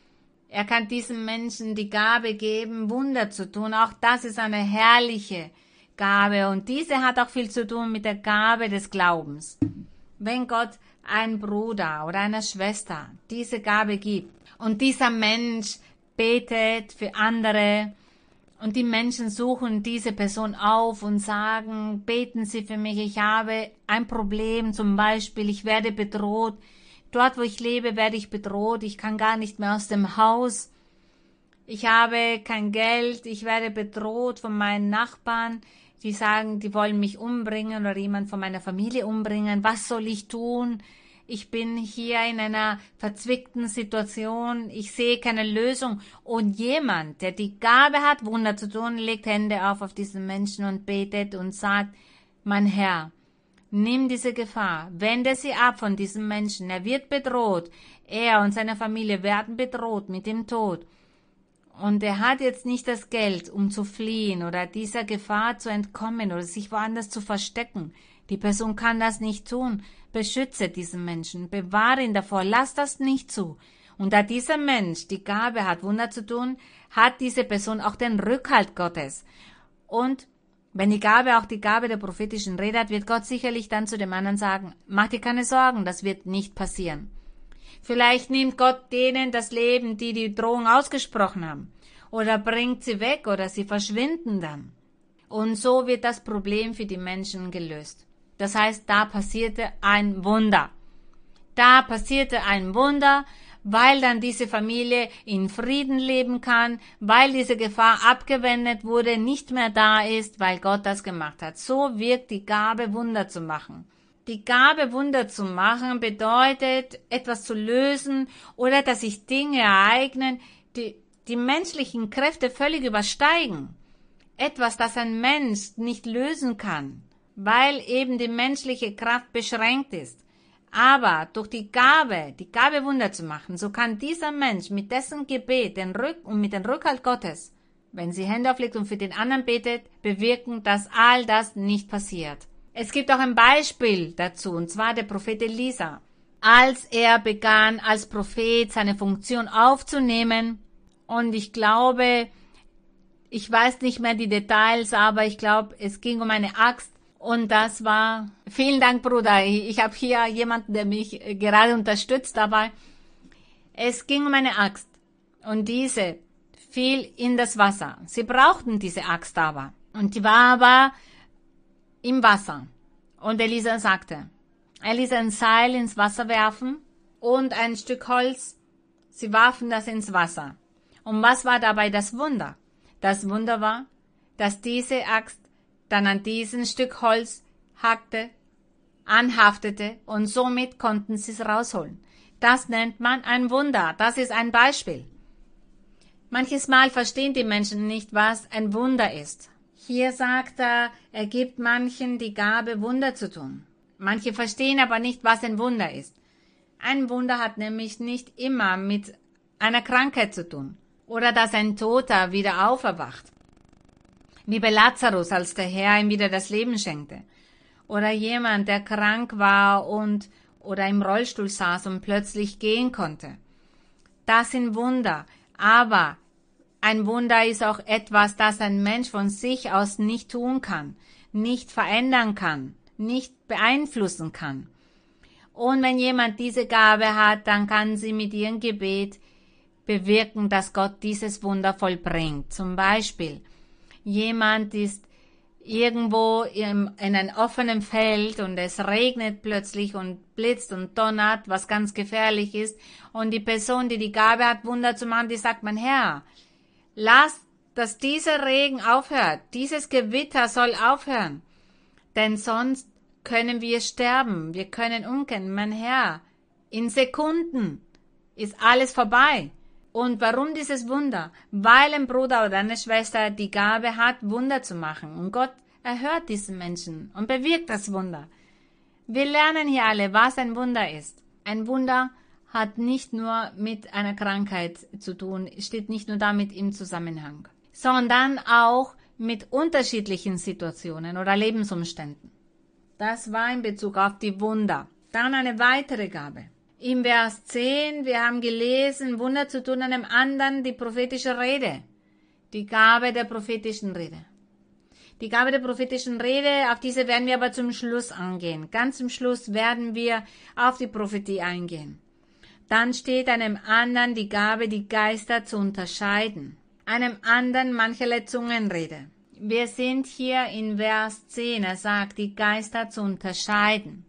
Er kann diesem Menschen die Gabe geben, Wunder zu tun. Auch das ist eine herrliche Gabe und diese hat auch viel zu tun mit der Gabe des Glaubens. Wenn Gott einem Bruder oder einer Schwester diese Gabe gibt und dieser Mensch betet für andere, und die Menschen suchen diese Person auf und sagen, beten Sie für mich, ich habe ein Problem, zum Beispiel, ich werde bedroht. Dort, wo ich lebe, werde ich bedroht, ich kann gar nicht mehr aus dem Haus. Ich habe kein Geld, ich werde bedroht von meinen Nachbarn, die sagen, die wollen mich umbringen oder jemand von meiner Familie umbringen. Was soll ich tun? Ich bin hier in einer verzwickten Situation, ich sehe keine Lösung. Und jemand, der die Gabe hat, Wunder zu tun, legt Hände auf auf diesen Menschen und betet und sagt, mein Herr, nimm diese Gefahr, wende sie ab von diesem Menschen, er wird bedroht, er und seine Familie werden bedroht mit dem Tod. Und er hat jetzt nicht das Geld, um zu fliehen oder dieser Gefahr zu entkommen oder sich woanders zu verstecken. Die Person kann das nicht tun. Beschütze diesen Menschen, bewahre ihn davor, lass das nicht zu. Und da dieser Mensch die Gabe hat, Wunder zu tun, hat diese Person auch den Rückhalt Gottes. Und wenn die Gabe auch die Gabe der prophetischen Rede hat, wird Gott sicherlich dann zu dem anderen sagen, mach dir keine Sorgen, das wird nicht passieren. Vielleicht nimmt Gott denen das Leben, die die Drohung ausgesprochen haben, oder bringt sie weg, oder sie verschwinden dann. Und so wird das Problem für die Menschen gelöst. Das heißt, da passierte ein Wunder. Da passierte ein Wunder, weil dann diese Familie in Frieden leben kann, weil diese Gefahr abgewendet wurde, nicht mehr da ist, weil Gott das gemacht hat. So wirkt die Gabe, Wunder zu machen. Die Gabe, Wunder zu machen, bedeutet, etwas zu lösen oder dass sich Dinge ereignen, die die menschlichen Kräfte völlig übersteigen. Etwas, das ein Mensch nicht lösen kann, weil eben die menschliche Kraft beschränkt ist. Aber durch die Gabe, die Gabe Wunder zu machen, so kann dieser Mensch mit dessen Gebet den Rück und mit dem Rückhalt Gottes, wenn sie Hände auflegt und für den anderen betet, bewirken, dass all das nicht passiert. Es gibt auch ein Beispiel dazu, und zwar der Prophet Elisa. Als er begann, als Prophet seine Funktion aufzunehmen, und ich glaube, ich weiß nicht mehr die Details, aber ich glaube, es ging um eine Axt, und das war, vielen Dank, Bruder. Ich, habe hier jemanden, der mich äh, gerade unterstützt dabei. Es ging um eine Axt. Und diese fiel in das Wasser. Sie brauchten diese Axt aber. Und die war aber im Wasser. Und Elisa sagte, er ließ ein Seil ins Wasser werfen und ein Stück Holz. Sie warfen das ins Wasser. Und was war dabei das Wunder? Das Wunder war, dass diese Axt dann an diesem Stück Holz hackte, anhaftete und somit konnten sie es rausholen. Das nennt man ein Wunder. Das ist ein Beispiel. Manches Mal verstehen die Menschen nicht, was ein Wunder ist. Hier sagt er, er gibt manchen die Gabe, Wunder zu tun. Manche verstehen aber nicht, was ein Wunder ist. Ein Wunder hat nämlich nicht immer mit einer Krankheit zu tun oder dass ein Toter wieder auferwacht wie bei Lazarus, als der Herr ihm wieder das Leben schenkte. Oder jemand, der krank war und oder im Rollstuhl saß und plötzlich gehen konnte. Das sind Wunder, aber ein Wunder ist auch etwas, das ein Mensch von sich aus nicht tun kann, nicht verändern kann, nicht beeinflussen kann. Und wenn jemand diese Gabe hat, dann kann sie mit ihrem Gebet bewirken, dass Gott dieses Wunder vollbringt. Zum Beispiel, jemand ist irgendwo in, in einem offenen Feld und es regnet plötzlich und blitzt und donnert, was ganz gefährlich ist. Und die Person, die die Gabe hat, Wunder zu machen, die sagt, mein Herr, lass, dass dieser Regen aufhört. Dieses Gewitter soll aufhören. Denn sonst können wir sterben. Wir können umkehren. Mein Herr, in Sekunden ist alles vorbei. Und warum dieses Wunder? Weil ein Bruder oder eine Schwester die Gabe hat, Wunder zu machen. Und Gott erhört diesen Menschen und bewirkt das Wunder. Wir lernen hier alle, was ein Wunder ist. Ein Wunder hat nicht nur mit einer Krankheit zu tun, steht nicht nur damit im Zusammenhang, sondern auch mit unterschiedlichen Situationen oder Lebensumständen. Das war in Bezug auf die Wunder. Dann eine weitere Gabe. Im Vers 10, wir haben gelesen, Wunder zu tun einem anderen, die prophetische Rede. Die Gabe der prophetischen Rede. Die Gabe der prophetischen Rede, auf diese werden wir aber zum Schluss angehen. Ganz zum Schluss werden wir auf die Prophetie eingehen. Dann steht einem anderen die Gabe, die Geister zu unterscheiden. Einem anderen mancherlei Zungenrede. Wir sind hier in Vers 10, er sagt, die Geister zu unterscheiden.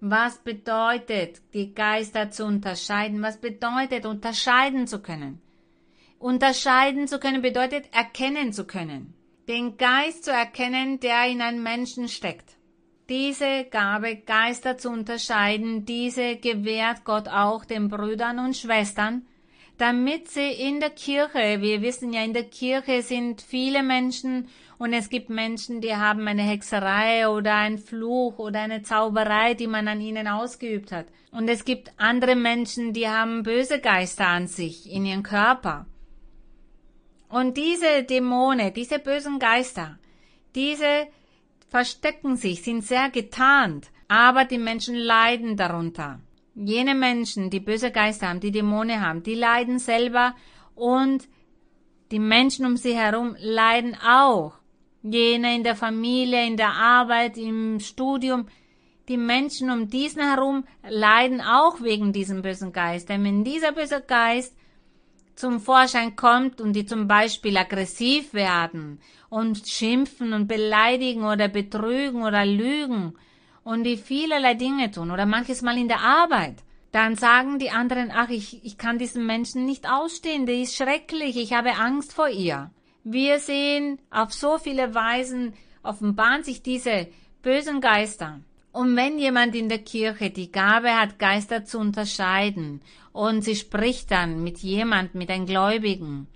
Was bedeutet, die Geister zu unterscheiden? Was bedeutet, unterscheiden zu können? Unterscheiden zu können bedeutet, erkennen zu können. Den Geist zu erkennen, der in einem Menschen steckt. Diese Gabe, Geister zu unterscheiden, diese gewährt Gott auch den Brüdern und Schwestern, damit sie in der Kirche, wir wissen ja, in der Kirche sind viele Menschen und es gibt Menschen, die haben eine Hexerei oder einen Fluch oder eine Zauberei, die man an ihnen ausgeübt hat. Und es gibt andere Menschen, die haben böse Geister an sich, in ihrem Körper. Und diese Dämonen, diese bösen Geister, diese verstecken sich, sind sehr getarnt, aber die Menschen leiden darunter. Jene Menschen, die böse Geister haben, die Dämonen haben, die leiden selber und die Menschen um sie herum leiden auch jene in der Familie, in der Arbeit, im Studium. Die Menschen um diesen herum leiden auch wegen diesem bösen Geist. Denn wenn dieser böse Geist zum Vorschein kommt und die zum Beispiel aggressiv werden und schimpfen und beleidigen oder betrügen oder lügen und die vielerlei Dinge tun oder manches Mal in der Arbeit, dann sagen die anderen, ach, ich, ich kann diesen Menschen nicht ausstehen, der ist schrecklich, ich habe Angst vor ihr. Wir sehen, auf so viele Weisen offenbaren sich diese bösen Geister. Und wenn jemand in der Kirche die Gabe hat, Geister zu unterscheiden, und sie spricht dann mit jemand, mit einem Gläubigen,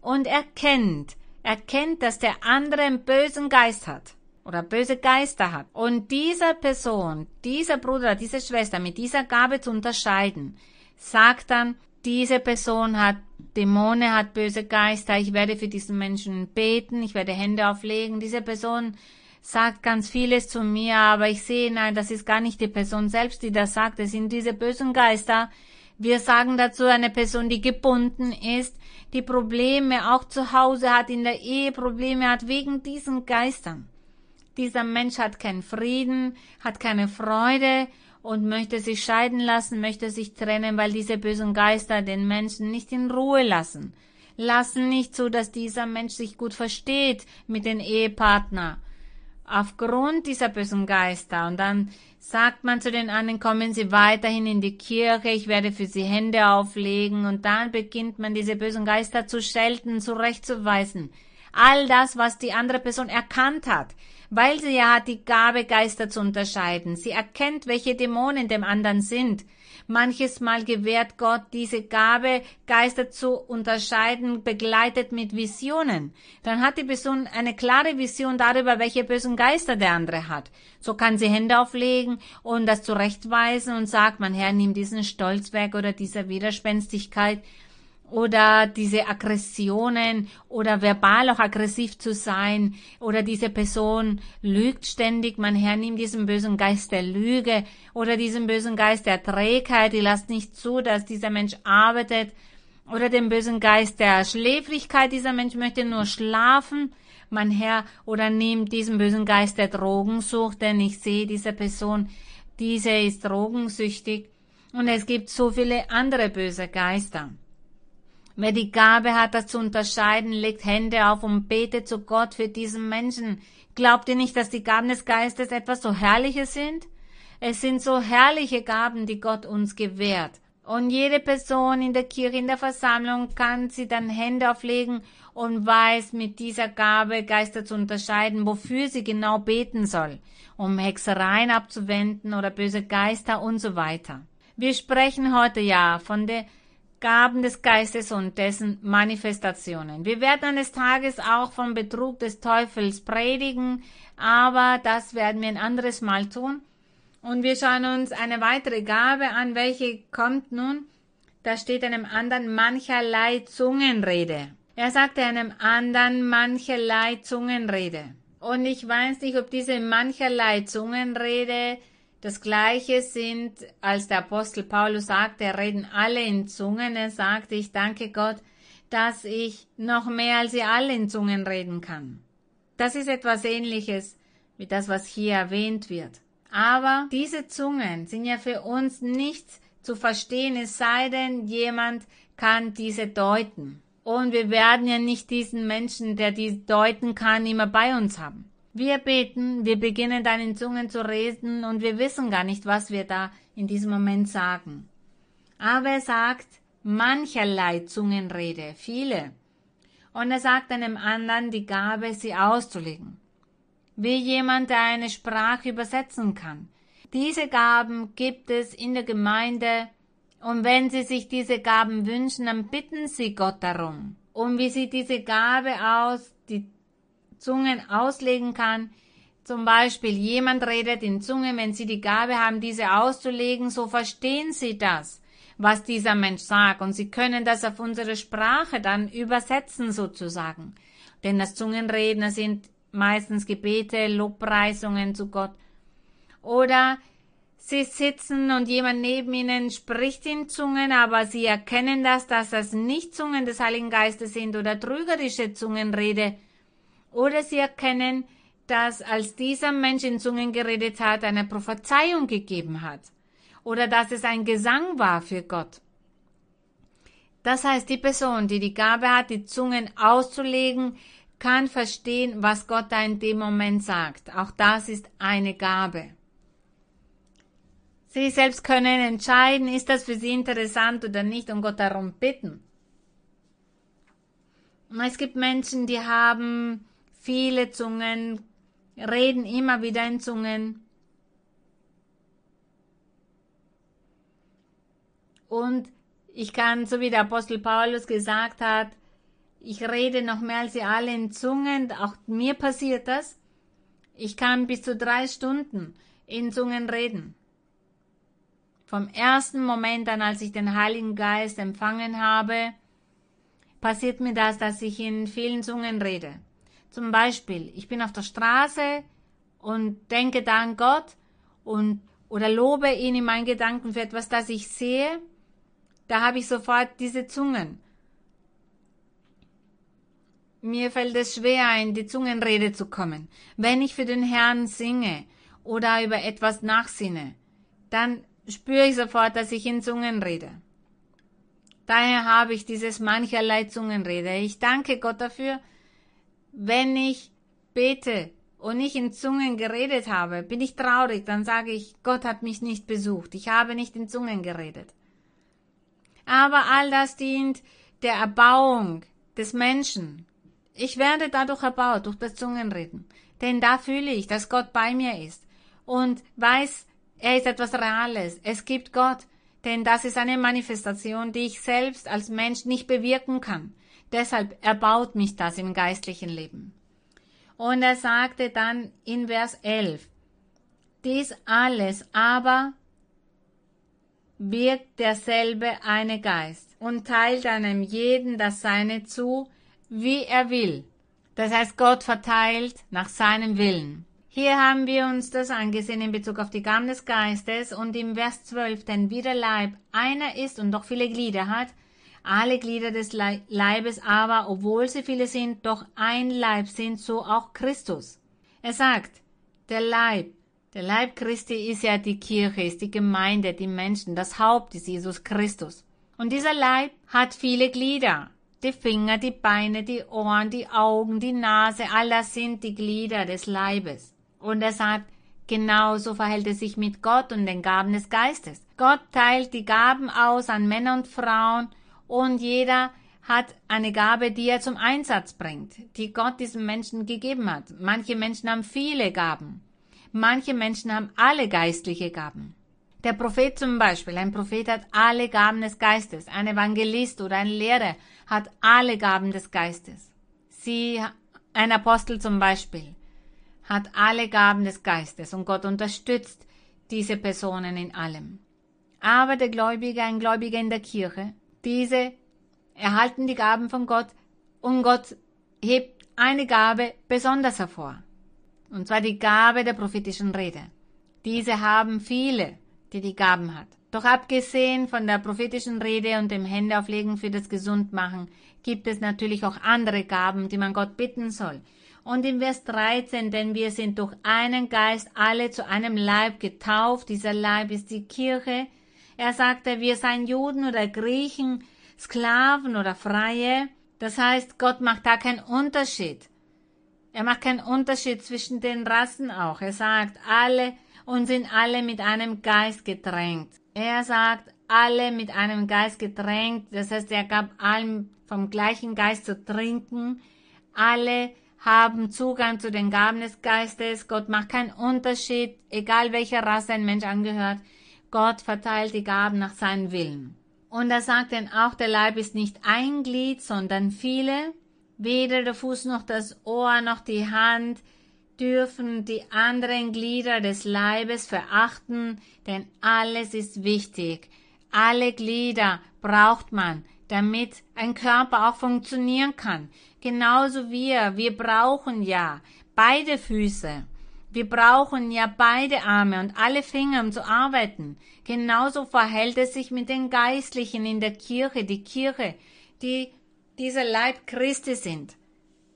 und erkennt, erkennt, dass der andere einen bösen Geist hat oder böse Geister hat. Und dieser Person, dieser Bruder, diese Schwester mit dieser Gabe zu unterscheiden, sagt dann, diese Person hat Dämonen, hat böse Geister, ich werde für diesen Menschen beten, ich werde Hände auflegen. Diese Person sagt ganz vieles zu mir, aber ich sehe, nein, das ist gar nicht die Person selbst, die das sagt, es sind diese bösen Geister. Wir sagen dazu eine Person, die gebunden ist, die Probleme auch zu Hause hat, in der Ehe Probleme hat wegen diesen Geistern. Dieser Mensch hat keinen Frieden, hat keine Freude und möchte sich scheiden lassen, möchte sich trennen, weil diese bösen Geister den Menschen nicht in Ruhe lassen. Lassen nicht zu, dass dieser Mensch sich gut versteht mit den Ehepartner. Aufgrund dieser bösen Geister. Und dann sagt man zu den anderen, kommen Sie weiterhin in die Kirche, ich werde für Sie Hände auflegen. Und dann beginnt man diese bösen Geister zu schelten, zurechtzuweisen. All das, was die andere Person erkannt hat weil sie ja hat die Gabe, Geister zu unterscheiden. Sie erkennt, welche Dämonen dem anderen sind. Manches Mal gewährt Gott diese Gabe, Geister zu unterscheiden, begleitet mit Visionen. Dann hat die Person eine klare Vision darüber, welche bösen Geister der andere hat. So kann sie Hände auflegen und das zurechtweisen und sagt, mein Herr, nimm diesen Stolz weg oder diese Widerspenstigkeit oder diese Aggressionen oder verbal auch aggressiv zu sein. Oder diese Person lügt ständig, man hernimmt diesen bösen Geist der Lüge. Oder diesen bösen Geist der Trägheit, die lasst nicht zu, dass dieser Mensch arbeitet. Oder den bösen Geist der Schläfrigkeit, dieser Mensch möchte nur schlafen, mein Herr, oder nimmt diesen bösen Geist der Drogensucht, denn ich sehe diese Person, diese ist drogensüchtig. Und es gibt so viele andere böse Geister. Wer die Gabe hat, das zu unterscheiden, legt Hände auf und betet zu Gott für diesen Menschen. Glaubt ihr nicht, dass die Gaben des Geistes etwas so Herrliches sind? Es sind so herrliche Gaben, die Gott uns gewährt. Und jede Person in der Kirche, in der Versammlung kann sie dann Hände auflegen und weiß mit dieser Gabe Geister zu unterscheiden, wofür sie genau beten soll, um Hexereien abzuwenden oder böse Geister und so weiter. Wir sprechen heute ja von der Gaben des Geistes und dessen Manifestationen. Wir werden eines Tages auch vom Betrug des Teufels predigen, aber das werden wir ein anderes Mal tun. Und wir schauen uns eine weitere Gabe an, welche kommt nun. Da steht einem anderen mancherlei Zungenrede. Er sagte einem anderen mancherlei Zungenrede. Und ich weiß nicht, ob diese mancherlei Zungenrede das Gleiche sind, als der Apostel Paulus sagte, reden alle in Zungen. Er sagte, ich danke Gott, dass ich noch mehr als ihr alle in Zungen reden kann. Das ist etwas ähnliches wie das, was hier erwähnt wird. Aber diese Zungen sind ja für uns nicht zu verstehen, es sei denn, jemand kann diese deuten. Und wir werden ja nicht diesen Menschen, der die deuten kann, immer bei uns haben. Wir beten, wir beginnen dann in Zungen zu reden und wir wissen gar nicht, was wir da in diesem Moment sagen. Aber er sagt mancherlei Zungenrede, viele. Und er sagt einem anderen die Gabe, sie auszulegen. Wie jemand, der eine Sprache übersetzen kann. Diese Gaben gibt es in der Gemeinde und wenn Sie sich diese Gaben wünschen, dann bitten Sie Gott darum. Und wie sieht diese Gabe aus, Zungen auslegen kann. Zum Beispiel jemand redet in Zungen, wenn Sie die Gabe haben, diese auszulegen, so verstehen Sie das, was dieser Mensch sagt, und Sie können das auf unsere Sprache dann übersetzen sozusagen. Denn das Zungenreden sind meistens Gebete, Lobpreisungen zu Gott. Oder Sie sitzen und jemand neben ihnen spricht in Zungen, aber sie erkennen das, dass das nicht Zungen des Heiligen Geistes sind oder trügerische Zungenrede oder sie erkennen, dass als dieser Mensch in Zungen geredet hat, eine Prophezeiung gegeben hat. Oder dass es ein Gesang war für Gott. Das heißt, die Person, die die Gabe hat, die Zungen auszulegen, kann verstehen, was Gott da in dem Moment sagt. Auch das ist eine Gabe. Sie selbst können entscheiden, ist das für Sie interessant oder nicht und Gott darum bitten. Es gibt Menschen, die haben viele Zungen, reden immer wieder in Zungen. Und ich kann, so wie der Apostel Paulus gesagt hat, Ich rede noch mehr als ihr alle in Zungen. Auch mir passiert das. Ich kann bis zu drei Stunden in Zungen reden. Vom ersten Moment an, als ich den Heiligen Geist empfangen habe, passiert mir das, dass ich in vielen Zungen rede. Zum Beispiel, ich bin auf der Straße und denke da an Gott und oder lobe ihn in meinen Gedanken für etwas, das ich sehe, da habe ich sofort diese Zungen. Mir fällt es schwer, in die Zungenrede zu kommen. Wenn ich für den Herrn singe oder über etwas nachsinne, dann spüre ich sofort, dass ich in Zungen rede. Daher habe ich dieses mancherlei Zungenrede. Ich danke Gott dafür, wenn ich bete und nicht in Zungen geredet habe, bin ich traurig, dann sage ich, Gott hat mich nicht besucht, ich habe nicht in Zungen geredet. Aber all das dient der Erbauung des Menschen. Ich werde dadurch erbaut, durch das Zungenreden. Denn da fühle ich, dass Gott bei mir ist und weiß, er ist etwas Reales. Es gibt Gott, denn das ist eine Manifestation, die ich selbst als Mensch nicht bewirken kann. Deshalb erbaut mich das im geistlichen Leben. Und er sagte dann in Vers 11, dies alles aber wirkt derselbe eine Geist und teilt einem jeden das Seine zu, wie er will. Das heißt, Gott verteilt nach seinem Willen. Hier haben wir uns das angesehen in Bezug auf die Gaben des Geistes und im Vers 12, denn wie der Leib einer ist und doch viele Glieder hat, alle Glieder des Leibes aber, obwohl sie viele sind, doch ein Leib sind, so auch Christus. Er sagt, der Leib, der Leib Christi ist ja die Kirche, ist die Gemeinde, die Menschen, das Haupt ist Jesus Christus. Und dieser Leib hat viele Glieder. Die Finger, die Beine, die Ohren, die Augen, die Nase, all das sind die Glieder des Leibes. Und er sagt, genauso verhält es sich mit Gott und den Gaben des Geistes. Gott teilt die Gaben aus an Männer und Frauen und jeder hat eine Gabe, die er zum Einsatz bringt, die Gott diesem Menschen gegeben hat. Manche Menschen haben viele Gaben. Manche Menschen haben alle geistliche Gaben. Der Prophet zum Beispiel, ein Prophet hat alle Gaben des Geistes. Ein Evangelist oder ein Lehrer hat alle Gaben des Geistes. Sie, ein Apostel zum Beispiel, hat alle Gaben des Geistes und Gott unterstützt diese Personen in allem. Aber der Gläubige, ein Gläubiger in der Kirche, diese erhalten die Gaben von Gott und Gott hebt eine Gabe besonders hervor. Und zwar die Gabe der prophetischen Rede. Diese haben viele, die die Gaben hat. Doch abgesehen von der prophetischen Rede und dem Händeauflegen für das Gesundmachen gibt es natürlich auch andere Gaben, die man Gott bitten soll. Und im Vers 13, denn wir sind durch einen Geist alle zu einem Leib getauft. Dieser Leib ist die Kirche. Er sagte, wir seien Juden oder Griechen, Sklaven oder Freie. Das heißt, Gott macht da keinen Unterschied. Er macht keinen Unterschied zwischen den Rassen auch. Er sagt, alle und sind alle mit einem Geist getränkt. Er sagt, alle mit einem Geist getränkt. Das heißt, er gab allen vom gleichen Geist zu trinken. Alle haben Zugang zu den Gaben des Geistes. Gott macht keinen Unterschied, egal welcher Rasse ein Mensch angehört. Gott verteilt die Gaben nach seinem Willen. Und er sagt denn auch, der Leib ist nicht ein Glied, sondern viele. Weder der Fuß noch das Ohr noch die Hand dürfen die anderen Glieder des Leibes verachten, denn alles ist wichtig. Alle Glieder braucht man, damit ein Körper auch funktionieren kann. Genauso wir, wir brauchen ja beide Füße. Wir brauchen ja beide Arme und alle Finger, um zu arbeiten. Genauso verhält es sich mit den Geistlichen in der Kirche, die Kirche, die dieser Leib Christi sind.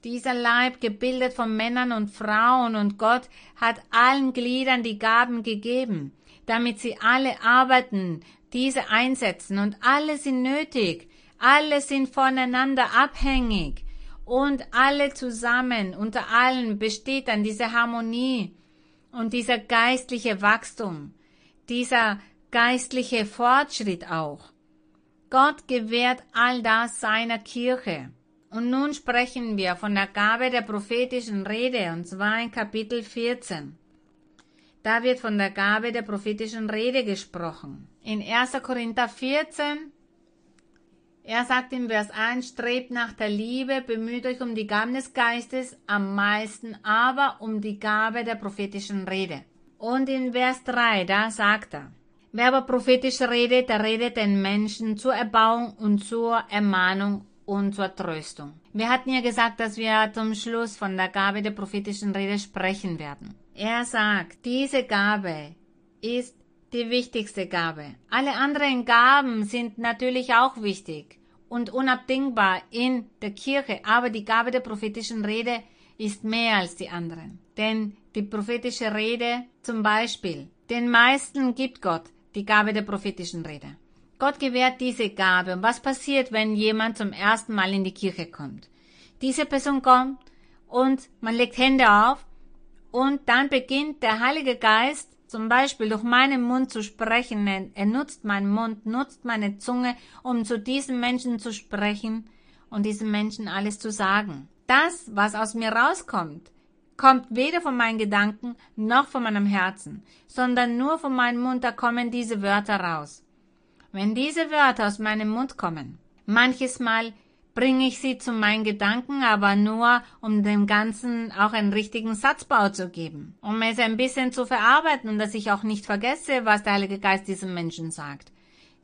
Dieser Leib, gebildet von Männern und Frauen und Gott, hat allen Gliedern die Gaben gegeben, damit sie alle arbeiten, diese einsetzen und alle sind nötig, alle sind voneinander abhängig und alle zusammen, unter allen besteht dann diese Harmonie und dieser geistliche Wachstum, dieser geistliche Fortschritt auch. Gott gewährt all das seiner Kirche. Und nun sprechen wir von der Gabe der prophetischen Rede, und zwar in Kapitel 14. Da wird von der Gabe der prophetischen Rede gesprochen. In 1. Korinther 14 Er sagt im Vers 1, strebt nach der Liebe, bemüht euch um die Gaben des Geistes, am meisten aber um die Gabe der prophetischen Rede. Und in Vers 3, da sagt er, wer aber prophetisch redet, der redet den Menschen zur Erbauung und zur Ermahnung und zur Tröstung. Wir hatten ja gesagt, dass wir zum Schluss von der Gabe der prophetischen Rede sprechen werden. Er sagt, diese Gabe ist die wichtigste Gabe. Alle anderen Gaben sind natürlich auch wichtig und unabdingbar in der Kirche, aber die Gabe der prophetischen Rede ist mehr als die anderen. Denn die prophetische Rede zum Beispiel, den meisten gibt Gott die Gabe der prophetischen Rede. Gott gewährt diese Gabe. Und was passiert, wenn jemand zum ersten Mal in die Kirche kommt? Diese Person kommt und man legt Hände auf und dann beginnt der Heilige Geist zum Beispiel durch meinen Mund zu sprechen. Er nutzt meinen Mund, nutzt meine Zunge, um zu diesem Menschen zu sprechen und diesem Menschen alles zu sagen. Das, was aus mir rauskommt, kommt weder von meinen Gedanken noch von meinem Herzen, sondern nur von meinem Mund, da kommen diese Wörter raus. Wenn diese Wörter aus meinem Mund kommen, manches Mal bringe ich sie zu meinen Gedanken, aber nur, um dem Ganzen auch einen richtigen Satzbau zu geben, um es ein bisschen zu verarbeiten und dass ich auch nicht vergesse, was der Heilige Geist diesem Menschen sagt.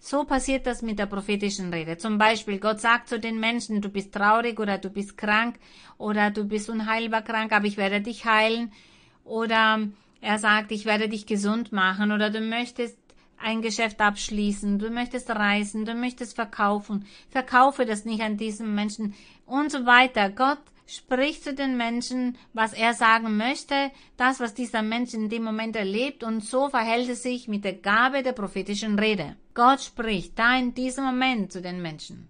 So passiert das mit der prophetischen Rede. Zum Beispiel, Gott sagt zu den Menschen, du bist traurig oder du bist krank oder du bist unheilbar krank, aber ich werde dich heilen. Oder er sagt, ich werde dich gesund machen oder du möchtest ein Geschäft abschließen, du möchtest reisen, du möchtest verkaufen, verkaufe das nicht an diesen Menschen und so weiter. Gott spricht zu den Menschen, was er sagen möchte, das, was dieser Mensch in dem Moment erlebt, und so verhält es sich mit der Gabe der prophetischen Rede. Gott spricht da in diesem Moment zu den Menschen.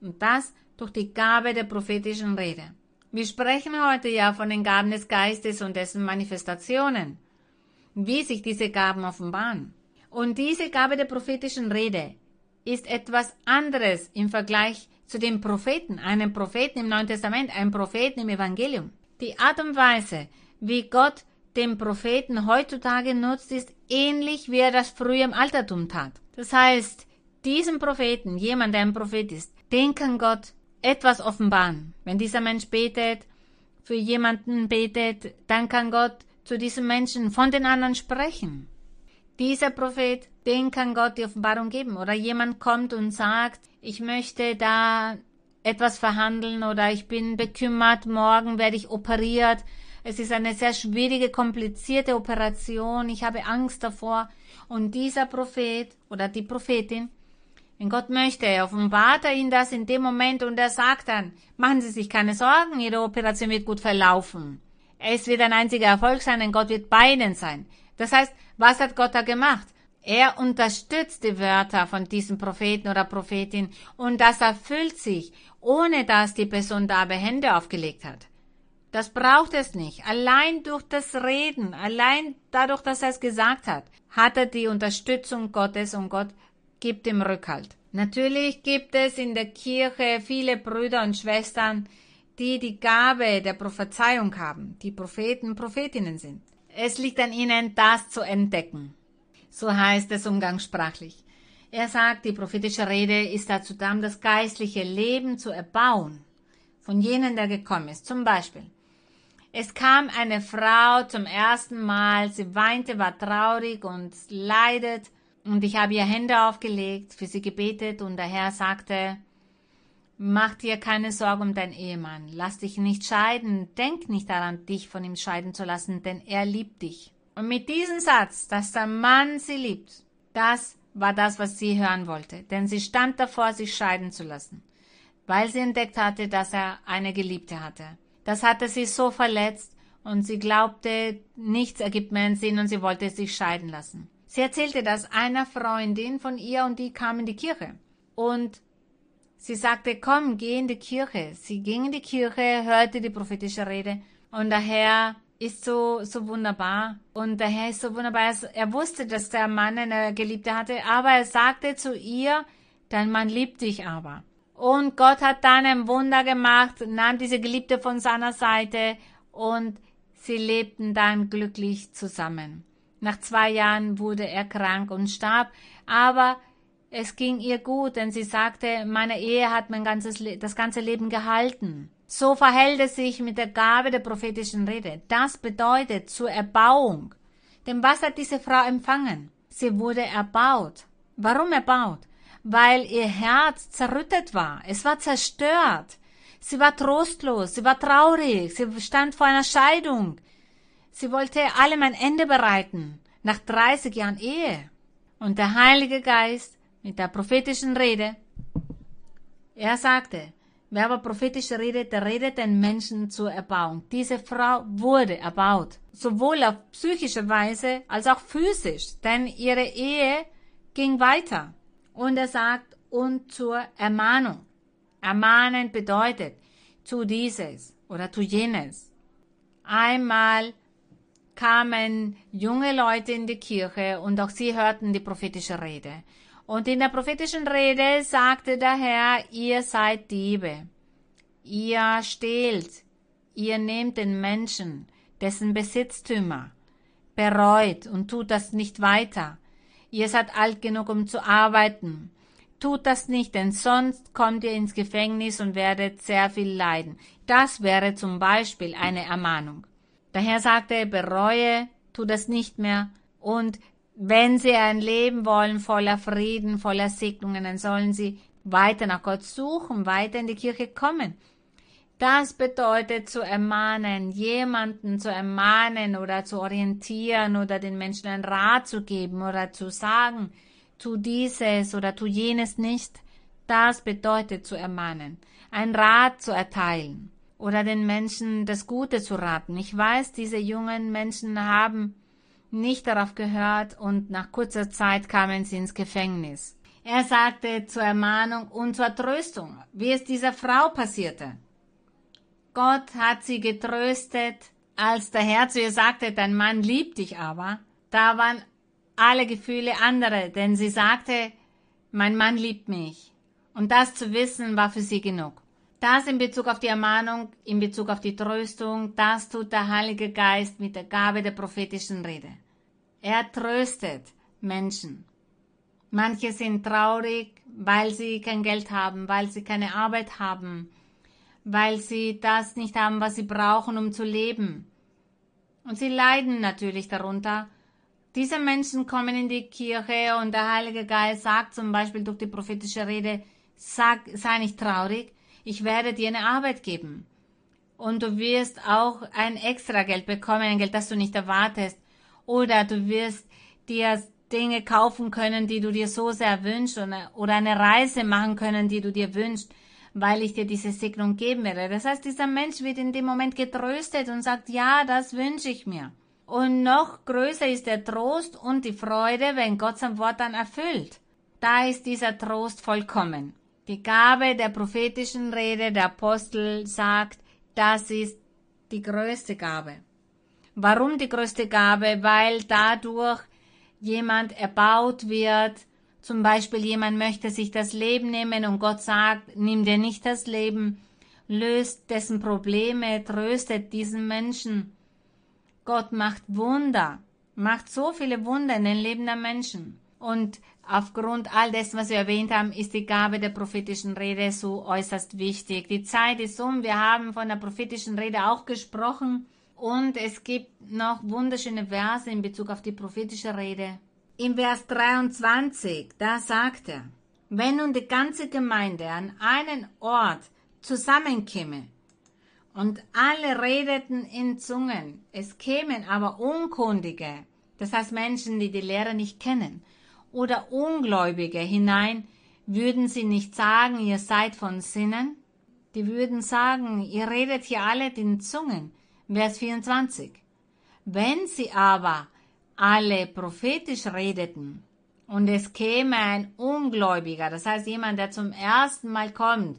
Und das durch die Gabe der prophetischen Rede. Wir sprechen heute ja von den Gaben des Geistes und dessen Manifestationen, wie sich diese Gaben offenbaren. Und diese Gabe der prophetischen Rede ist etwas anderes im Vergleich zu dem Propheten, einem Propheten im Neuen Testament, einem Propheten im Evangelium. Die Art und Weise, wie Gott den Propheten heutzutage nutzt, ist ähnlich wie er das früher im Altertum tat. Das heißt, diesem Propheten, jemand, der ein Prophet ist, den kann Gott etwas offenbaren. Wenn dieser Mensch betet, für jemanden betet, dann kann Gott zu diesem Menschen von den anderen sprechen dieser Prophet, den kann Gott die Offenbarung geben. Oder jemand kommt und sagt, ich möchte da etwas verhandeln oder ich bin bekümmert, morgen werde ich operiert. Es ist eine sehr schwierige, komplizierte Operation. Ich habe Angst davor. Und dieser Prophet oder die Prophetin, wenn Gott möchte, offenbart er ihnen das in dem Moment und er sagt dann, machen Sie sich keine Sorgen, Ihre Operation wird gut verlaufen. Es wird ein einziger Erfolg sein, denn Gott wird bei Ihnen sein. Das heißt, was hat Gott da gemacht? Er unterstützt die Wörter von diesem Propheten oder Prophetin und das erfüllt sich, ohne dass die Person dabei Hände aufgelegt hat. Das braucht es nicht. Allein durch das Reden, allein dadurch, dass er es gesagt hat, hat er die Unterstützung Gottes und Gott gibt ihm Rückhalt. Natürlich gibt es in der Kirche viele Brüder und Schwestern, die die Gabe der Prophezeiung haben, die Propheten, Prophetinnen sind. Es liegt an ihnen, das zu entdecken. So heißt es umgangssprachlich. Er sagt, die prophetische Rede ist dazu da, das geistliche Leben zu erbauen. Von jenen, der gekommen ist. Zum Beispiel. Es kam eine Frau zum ersten Mal, sie weinte, war traurig und leidet, und ich habe ihr Hände aufgelegt, für sie gebetet, und der Herr sagte, Mach dir keine Sorge um deinen Ehemann. Lass dich nicht scheiden. Denk nicht daran, dich von ihm scheiden zu lassen, denn er liebt dich. Und mit diesem Satz, dass der Mann sie liebt, das war das, was sie hören wollte. Denn sie stand davor, sich scheiden zu lassen, weil sie entdeckt hatte, dass er eine Geliebte hatte. Das hatte sie so verletzt und sie glaubte, nichts ergibt mehr einen Sinn und sie wollte sich scheiden lassen. Sie erzählte das einer Freundin von ihr und die kam in die Kirche. Und Sie sagte, komm, geh in die Kirche. Sie ging in die Kirche, hörte die prophetische Rede und der Herr ist so, so wunderbar. Und der Herr ist so wunderbar. Er wusste, dass der Mann eine Geliebte hatte, aber er sagte zu ihr, dein Mann liebt dich aber. Und Gott hat dann ein Wunder gemacht, nahm diese Geliebte von seiner Seite und sie lebten dann glücklich zusammen. Nach zwei Jahren wurde er krank und starb, aber es ging ihr gut, denn sie sagte, meine Ehe hat mein ganzes, das ganze Leben gehalten. So verhält es sich mit der Gabe der prophetischen Rede. Das bedeutet zur Erbauung. Denn was hat diese Frau empfangen? Sie wurde erbaut. Warum erbaut? Weil ihr Herz zerrüttet war. Es war zerstört. Sie war trostlos. Sie war traurig. Sie stand vor einer Scheidung. Sie wollte allem ein Ende bereiten. Nach 30 Jahren Ehe. Und der Heilige Geist mit der prophetischen Rede, er sagte, Wer aber prophetisch redet, der redet den Menschen zur Erbauung. Diese Frau wurde erbaut, sowohl auf psychische Weise als auch physisch, denn ihre Ehe ging weiter. Und er sagt, und zur Ermahnung. Ermahnen bedeutet, tu dieses oder tu jenes. Einmal kamen junge Leute in die Kirche und auch sie hörten die prophetische Rede. Und in der prophetischen Rede sagte der Herr, ihr seid Diebe. Ihr stehlt. Ihr nehmt den Menschen, dessen Besitztümer, bereut und tut das nicht weiter. Ihr seid alt genug, um zu arbeiten. Tut das nicht, denn sonst kommt ihr ins Gefängnis und werdet sehr viel leiden. Das wäre zum Beispiel eine Ermahnung. Der Herr sagte, bereue, tu das nicht mehr und wenn sie ein Leben wollen voller Frieden, voller Segnungen, dann sollen sie weiter nach Gott suchen, weiter in die Kirche kommen. Das bedeutet zu ermahnen, jemanden zu ermahnen oder zu orientieren oder den Menschen einen Rat zu geben oder zu sagen, tu dieses oder tu jenes nicht. Das bedeutet zu ermahnen, einen Rat zu erteilen oder den Menschen das Gute zu raten. Ich weiß, diese jungen Menschen haben nicht darauf gehört und nach kurzer Zeit kamen sie ins Gefängnis. Er sagte zur Ermahnung und zur Tröstung, wie es dieser Frau passierte. Gott hat sie getröstet, als der Herr zu ihr sagte, dein Mann liebt dich aber. Da waren alle Gefühle andere, denn sie sagte, mein Mann liebt mich. Und das zu wissen war für sie genug. Das in Bezug auf die Ermahnung, in Bezug auf die Tröstung, das tut der Heilige Geist mit der Gabe der prophetischen Rede. Er tröstet Menschen. Manche sind traurig, weil sie kein Geld haben, weil sie keine Arbeit haben, weil sie das nicht haben, was sie brauchen, um zu leben. Und sie leiden natürlich darunter. Diese Menschen kommen in die Kirche und der Heilige Geist sagt zum Beispiel durch die prophetische Rede, sag, sei nicht traurig, ich werde dir eine Arbeit geben. Und du wirst auch ein extra Geld bekommen, ein Geld, das du nicht erwartest. Oder du wirst dir Dinge kaufen können, die du dir so sehr wünschst oder eine Reise machen können, die du dir wünschst, weil ich dir diese Segnung geben werde. Das heißt, dieser Mensch wird in dem Moment getröstet und sagt, ja, das wünsche ich mir. Und noch größer ist der Trost und die Freude, wenn Gott sein Wort dann erfüllt. Da ist dieser Trost vollkommen. Die Gabe der prophetischen Rede der Apostel sagt, das ist die größte Gabe. Warum die größte Gabe? Weil dadurch jemand erbaut wird. Zum Beispiel jemand möchte sich das Leben nehmen und Gott sagt, nimm dir nicht das Leben, löst dessen Probleme, tröstet diesen Menschen. Gott macht Wunder, macht so viele Wunder in den Leben der Menschen. Und aufgrund all dessen, was wir erwähnt haben, ist die Gabe der prophetischen Rede so äußerst wichtig. Die Zeit ist um. Wir haben von der prophetischen Rede auch gesprochen. Und es gibt noch wunderschöne Verse in Bezug auf die prophetische Rede. Im Vers 23, da sagt er, wenn nun die ganze Gemeinde an einen Ort zusammenkäme und alle redeten in Zungen, es kämen aber Unkundige, das heißt Menschen, die die Lehre nicht kennen, oder Ungläubige hinein, würden sie nicht sagen, ihr seid von Sinnen? Die würden sagen, ihr redet hier alle in Zungen. Vers 24. Wenn sie aber alle prophetisch redeten und es käme ein Ungläubiger, das heißt jemand, der zum ersten Mal kommt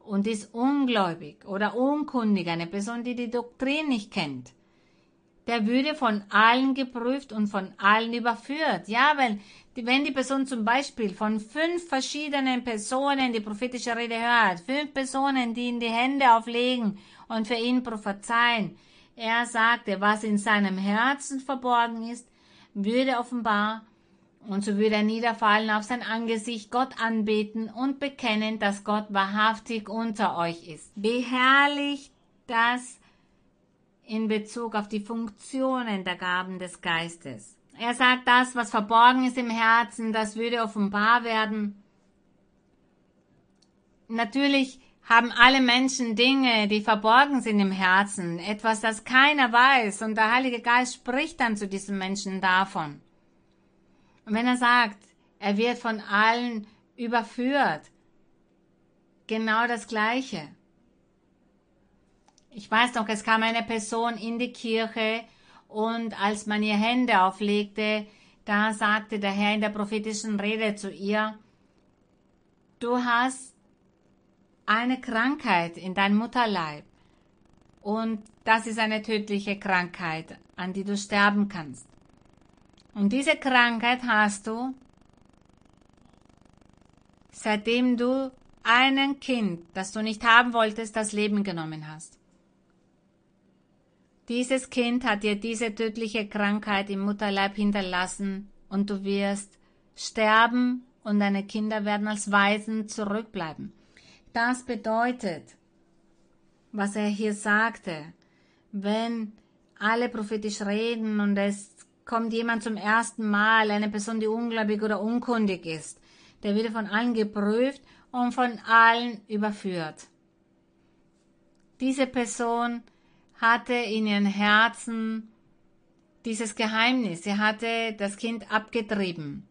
und ist ungläubig oder unkundig, eine Person, die die Doktrin nicht kennt, der würde von allen geprüft und von allen überführt. Ja, weil wenn die Person zum Beispiel von fünf verschiedenen Personen die prophetische Rede hört, fünf Personen, die ihm die Hände auflegen und für ihn prophezeien. Er sagte, was in seinem Herzen verborgen ist, würde offenbar Und so würde er niederfallen auf sein Angesicht, Gott anbeten und bekennen, dass Gott wahrhaftig unter euch ist. Wie herrlich das in Bezug auf die Funktionen der Gaben des Geistes. Er sagt, das, was verborgen ist im Herzen, das würde offenbar werden. Natürlich haben alle Menschen Dinge, die verborgen sind im Herzen, etwas, das keiner weiß, und der Heilige Geist spricht dann zu diesen Menschen davon. Und wenn er sagt, er wird von allen überführt, genau das Gleiche. Ich weiß noch, es kam eine Person in die Kirche und als man ihr Hände auflegte, da sagte der Herr in der prophetischen Rede zu ihr, du hast eine Krankheit in deinem Mutterleib und das ist eine tödliche Krankheit, an die du sterben kannst. Und diese Krankheit hast du, seitdem du einem Kind, das du nicht haben wolltest, das Leben genommen hast. Dieses Kind hat dir diese tödliche Krankheit im Mutterleib hinterlassen und du wirst sterben und deine Kinder werden als Waisen zurückbleiben. Das bedeutet, was er hier sagte, wenn alle prophetisch reden und es kommt jemand zum ersten Mal, eine Person, die ungläubig oder unkundig ist, der wird von allen geprüft und von allen überführt. Diese Person hatte in ihrem Herzen dieses Geheimnis. Sie hatte das Kind abgetrieben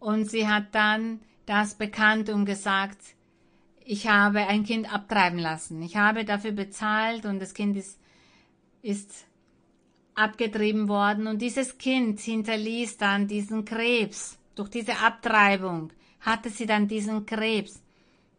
und sie hat dann das bekannt und gesagt, ich habe ein Kind abtreiben lassen. Ich habe dafür bezahlt und das Kind ist, ist abgetrieben worden und dieses Kind hinterließ dann diesen Krebs. Durch diese Abtreibung hatte sie dann diesen Krebs.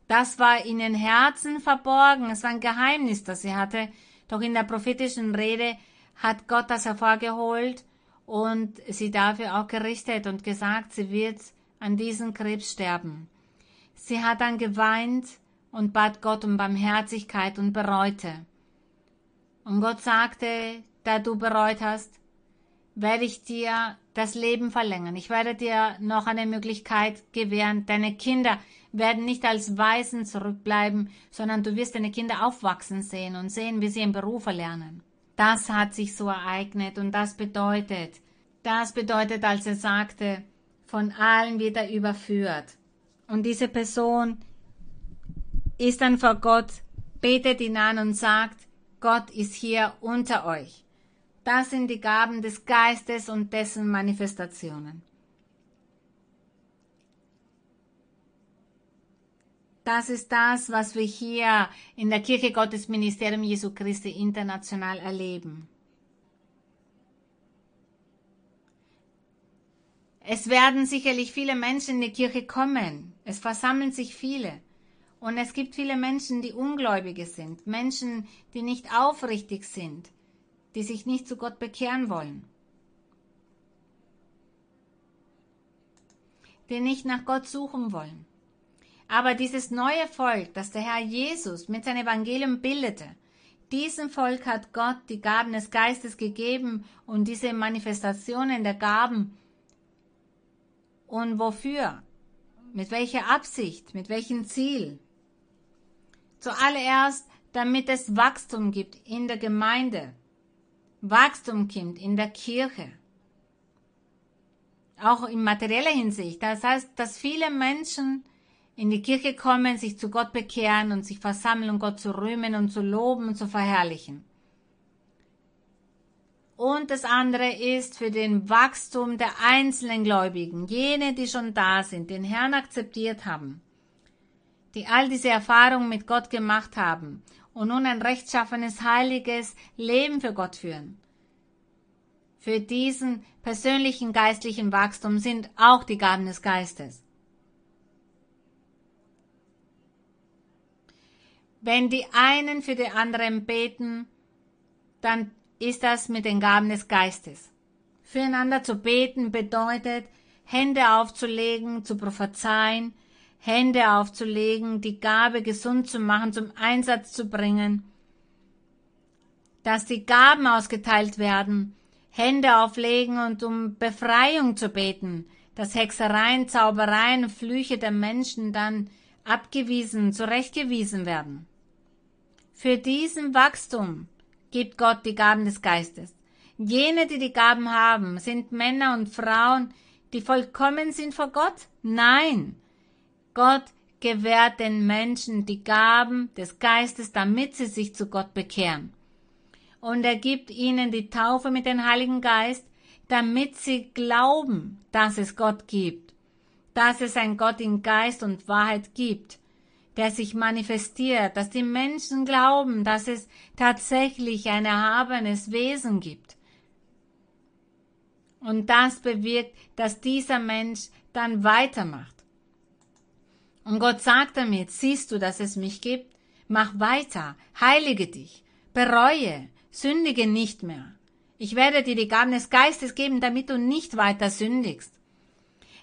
Das war in den Herzen verborgen. Es war ein Geheimnis, das sie hatte. Doch in der prophetischen Rede hat Gott das hervorgeholt und sie dafür auch gerichtet und gesagt, sie wird an diesem Krebs sterben. Sie hat dann geweint und bat Gott um Barmherzigkeit und bereute. Und Gott sagte, da du bereut hast, werde ich dir das Leben verlängern. Ich werde dir noch eine Möglichkeit gewähren. Deine Kinder werden nicht als Waisen zurückbleiben, sondern du wirst deine Kinder aufwachsen sehen und sehen, wie sie im Beruf erlernen. Das hat sich so ereignet und das bedeutet, das bedeutet, als er sagte, von allen wird er überführt. Und diese Person ist dann vor Gott, betet ihn an und sagt, Gott ist hier unter euch. Das sind die Gaben des Geistes und dessen Manifestationen. Das ist das, was wir hier in der Kirche Gottes Ministerium Jesu Christi international erleben. Es werden sicherlich viele Menschen in die Kirche kommen. Es versammeln sich viele. Und es gibt viele Menschen, die Ungläubige sind, Menschen, die nicht aufrichtig sind, die sich nicht zu Gott bekehren wollen, die nicht nach Gott suchen wollen. Aber dieses neue Volk, das der Herr Jesus mit seinem Evangelium bildete, diesem Volk hat Gott die Gaben des Geistes gegeben und diese Manifestationen der Gaben. Und wofür? Mit welcher Absicht? Mit welchem Ziel? Zuallererst, damit es Wachstum gibt in der Gemeinde, Wachstum kommt in der Kirche. Auch in materieller Hinsicht. Das heißt, dass viele Menschen in die Kirche kommen, sich zu Gott bekehren und sich versammeln, um Gott zu rühmen und zu loben und zu verherrlichen. Und das andere ist für den Wachstum der einzelnen Gläubigen, jene, die schon da sind, den Herrn akzeptiert haben, die all diese Erfahrungen mit Gott gemacht haben und nun ein rechtschaffenes, heiliges Leben für Gott führen. Für diesen persönlichen geistlichen Wachstum sind auch die Gaben des Geistes. Wenn die einen für die anderen beten, dann ist das mit den Gaben des Geistes. Füreinander zu beten bedeutet, Hände aufzulegen, zu prophezeien, Hände aufzulegen, die Gabe gesund zu machen, zum Einsatz zu bringen, dass die Gaben ausgeteilt werden, Hände auflegen und um Befreiung zu beten, dass Hexereien, Zaubereien, Flüche der Menschen dann abgewiesen, zurechtgewiesen werden. Für diesen Wachstum gibt Gott die Gaben des Geistes. Jene, die die Gaben haben, sind Männer und Frauen, die vollkommen sind vor Gott? Nein. Gott gewährt den Menschen die Gaben des Geistes, damit sie sich zu Gott bekehren. Und er gibt ihnen die Taufe mit dem Heiligen Geist, damit sie glauben, dass es Gott gibt, dass es ein Gott in Geist und Wahrheit gibt, der sich manifestiert, dass die Menschen glauben, dass es tatsächlich ein erhabenes Wesen gibt. Und das bewirkt, dass dieser Mensch dann weitermacht. Und Gott sagt damit, siehst du, dass es mich gibt? Mach weiter, heilige dich, bereue, sündige nicht mehr. Ich werde dir die Gaben des Geistes geben, damit du nicht weiter sündigst.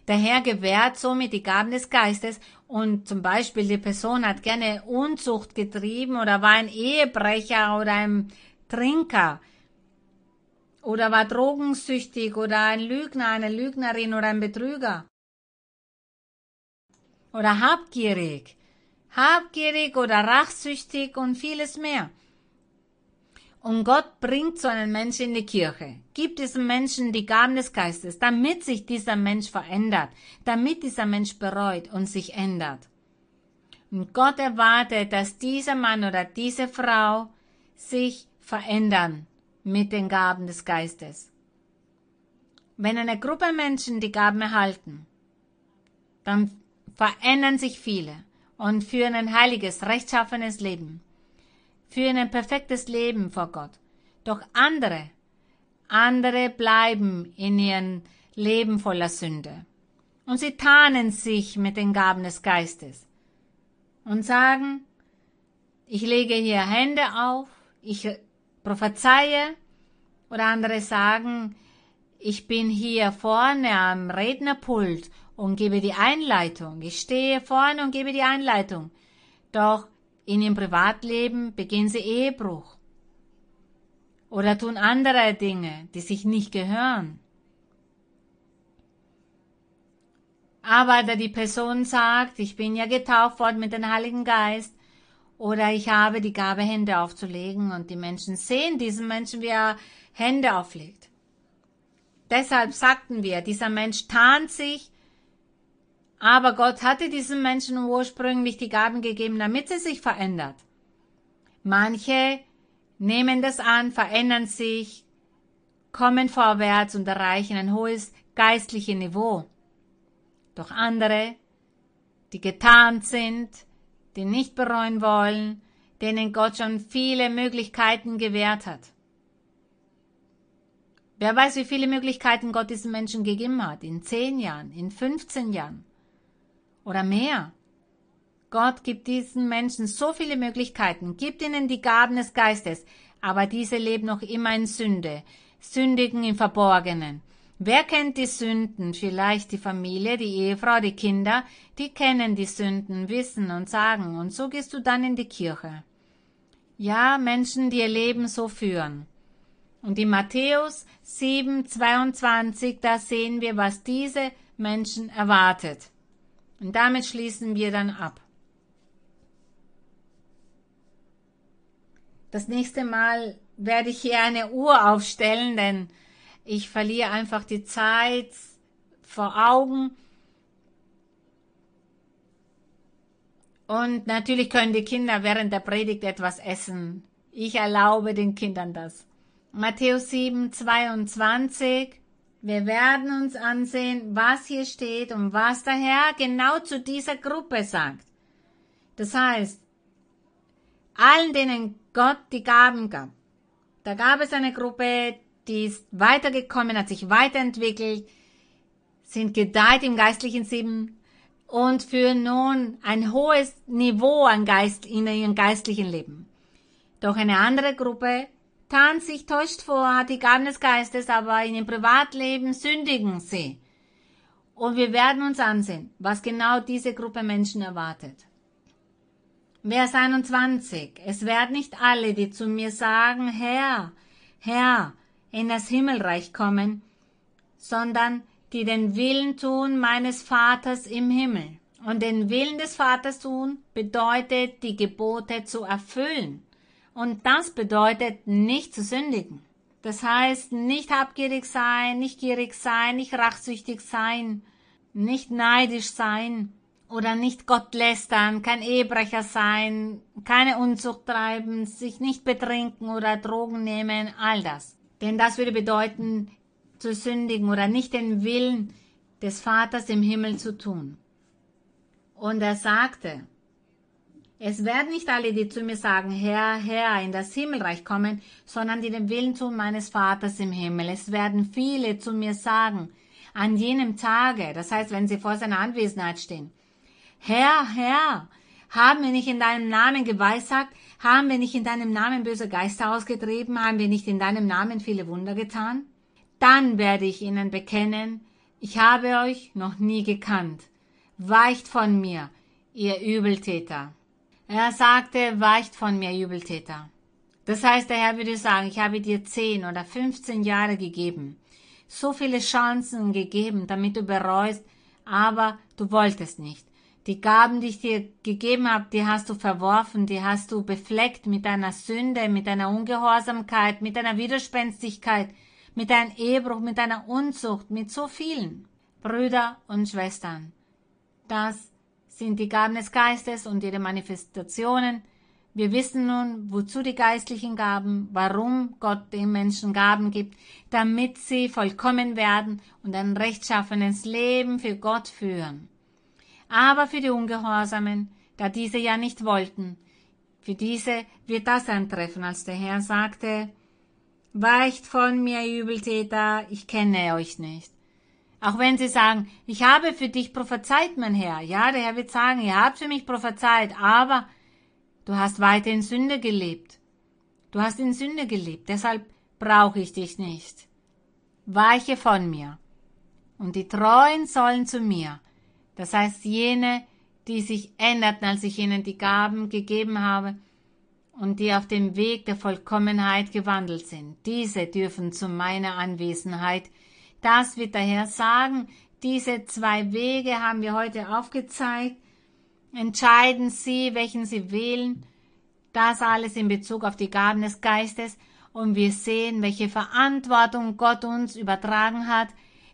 Der Herr gewährt somit die Gaben des Geistes und zum Beispiel die Person hat gerne Unzucht getrieben oder war ein Ehebrecher oder ein Trinker oder war drogensüchtig oder ein Lügner, eine Lügnerin oder ein Betrüger oder habgierig, habgierig oder rachsüchtig und vieles mehr. Und Gott bringt so einen Menschen in die Kirche, gibt diesem Menschen die Gaben des Geistes, damit sich dieser Mensch verändert, damit dieser Mensch bereut und sich ändert. Und Gott erwartet, dass dieser Mann oder diese Frau sich verändern mit den Gaben des Geistes. Wenn eine Gruppe Menschen die Gaben erhalten, dann verändern sich viele und führen ein heiliges, rechtschaffenes Leben führen ein perfektes Leben vor Gott. Doch andere, andere bleiben in ihrem Leben voller Sünde. Und sie tarnen sich mit den Gaben des Geistes und sagen, ich lege hier Hände auf, ich prophezeie, oder andere sagen, ich bin hier vorne am Rednerpult und gebe die Einleitung. Ich stehe vorne und gebe die Einleitung. Doch in ihrem Privatleben begehen sie Ehebruch oder tun andere Dinge, die sich nicht gehören. Aber da die Person sagt, ich bin ja getauft worden mit dem Heiligen Geist oder ich habe die Gabe, Hände aufzulegen und die Menschen sehen diesen Menschen, wie er Hände auflegt. Deshalb sagten wir, dieser Mensch tarnt sich aber Gott hatte diesen Menschen ursprünglich die Gaben gegeben, damit sie sich verändert. Manche nehmen das an, verändern sich, kommen vorwärts und erreichen ein hohes geistliches Niveau. Doch andere, die getarnt sind, die nicht bereuen wollen, denen Gott schon viele Möglichkeiten gewährt hat. Wer weiß, wie viele Möglichkeiten Gott diesen Menschen gegeben hat, in zehn Jahren, in 15 Jahren oder mehr. Gott gibt diesen Menschen so viele Möglichkeiten, gibt ihnen die Gaben des Geistes, aber diese leben noch immer in Sünde, sündigen im Verborgenen. Wer kennt die Sünden? Vielleicht die Familie, die Ehefrau, die Kinder, die kennen die Sünden, wissen und sagen, und so gehst du dann in die Kirche. Ja, Menschen, die ihr Leben so führen. Und in Matthäus 7, 22, da sehen wir, was diese Menschen erwartet. Und damit schließen wir dann ab. Das nächste Mal werde ich hier eine Uhr aufstellen, denn ich verliere einfach die Zeit vor Augen. Und natürlich können die Kinder während der Predigt etwas essen. Ich erlaube den Kindern das. Matthäus 7, 22. Wir werden uns ansehen, was hier steht und was der Herr genau zu dieser Gruppe sagt. Das heißt, allen, denen Gott die Gaben gab. Da gab es eine Gruppe, die ist weitergekommen, hat sich weiterentwickelt, sind gedeiht im geistlichen Sieben und führen nun ein hohes Niveau an Geist in ihrem geistlichen Leben. Doch eine andere Gruppe Tan sich täuscht vor, hat die Gaben des Geistes, aber in ihrem Privatleben sündigen sie. Und wir werden uns ansehen, was genau diese Gruppe Menschen erwartet. Vers 21. Es werden nicht alle, die zu mir sagen, Herr, Herr, in das Himmelreich kommen, sondern die den Willen tun meines Vaters im Himmel. Und den Willen des Vaters tun bedeutet, die Gebote zu erfüllen. Und das bedeutet, nicht zu sündigen. Das heißt, nicht habgierig sein, nicht gierig sein, nicht rachsüchtig sein, nicht neidisch sein oder nicht Gott lästern, kein Ehebrecher sein, keine Unzucht treiben, sich nicht betrinken oder Drogen nehmen, all das. Denn das würde bedeuten, zu sündigen oder nicht den Willen des Vaters im Himmel zu tun. Und er sagte, es werden nicht alle, die zu mir sagen, Herr, Herr, in das Himmelreich kommen, sondern die den Willen tun meines Vaters im Himmel. Es werden viele zu mir sagen, an jenem Tage, das heißt, wenn sie vor seiner Anwesenheit stehen, Herr, Herr, haben wir nicht in deinem Namen geweissagt? Haben wir nicht in deinem Namen böse Geister ausgetrieben? Haben wir nicht in deinem Namen viele Wunder getan? Dann werde ich ihnen bekennen, ich habe euch noch nie gekannt. Weicht von mir, ihr Übeltäter. Er sagte, weicht von mir, Übeltäter. Das heißt, der Herr würde sagen, ich habe dir zehn oder fünfzehn Jahre gegeben, so viele Chancen gegeben, damit du bereust, aber du wolltest nicht. Die Gaben, die ich dir gegeben habe, die hast du verworfen, die hast du befleckt mit deiner Sünde, mit deiner Ungehorsamkeit, mit deiner Widerspenstigkeit, mit deinem Ehebruch, mit deiner Unzucht, mit so vielen Brüder und Schwestern. Das sind die Gaben des Geistes und ihre Manifestationen. Wir wissen nun, wozu die geistlichen Gaben, warum Gott den Menschen Gaben gibt, damit sie vollkommen werden und ein rechtschaffenes Leben für Gott führen. Aber für die Ungehorsamen, da diese ja nicht wollten, für diese wird das eintreffen, als der Herr sagte, Weicht von mir, Übeltäter, ich kenne euch nicht. Auch wenn sie sagen, ich habe für dich prophezeit, mein Herr. Ja, der Herr wird sagen, ihr habt für mich prophezeit, aber du hast weiter in Sünde gelebt. Du hast in Sünde gelebt, deshalb brauche ich dich nicht. Weiche von mir. Und die Treuen sollen zu mir. Das heißt, jene, die sich änderten, als ich ihnen die Gaben gegeben habe und die auf dem Weg der Vollkommenheit gewandelt sind. Diese dürfen zu meiner Anwesenheit das wird der Herr sagen. Diese zwei Wege haben wir heute aufgezeigt. Entscheiden Sie, welchen Sie wählen. Das alles in Bezug auf die Gaben des Geistes. Und wir sehen, welche Verantwortung Gott uns übertragen hat,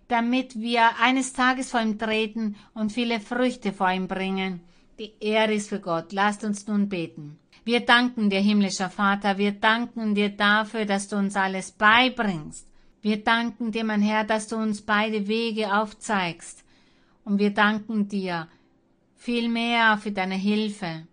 damit wir eines Tages vor ihm treten und viele Früchte vor ihm bringen. Die Ehre ist für Gott. Lasst uns nun beten. Wir danken dir, himmlischer Vater, wir danken dir dafür, dass du uns alles beibringst. Wir danken dir, mein Herr, dass du uns beide Wege aufzeigst. Und wir danken dir vielmehr für deine Hilfe.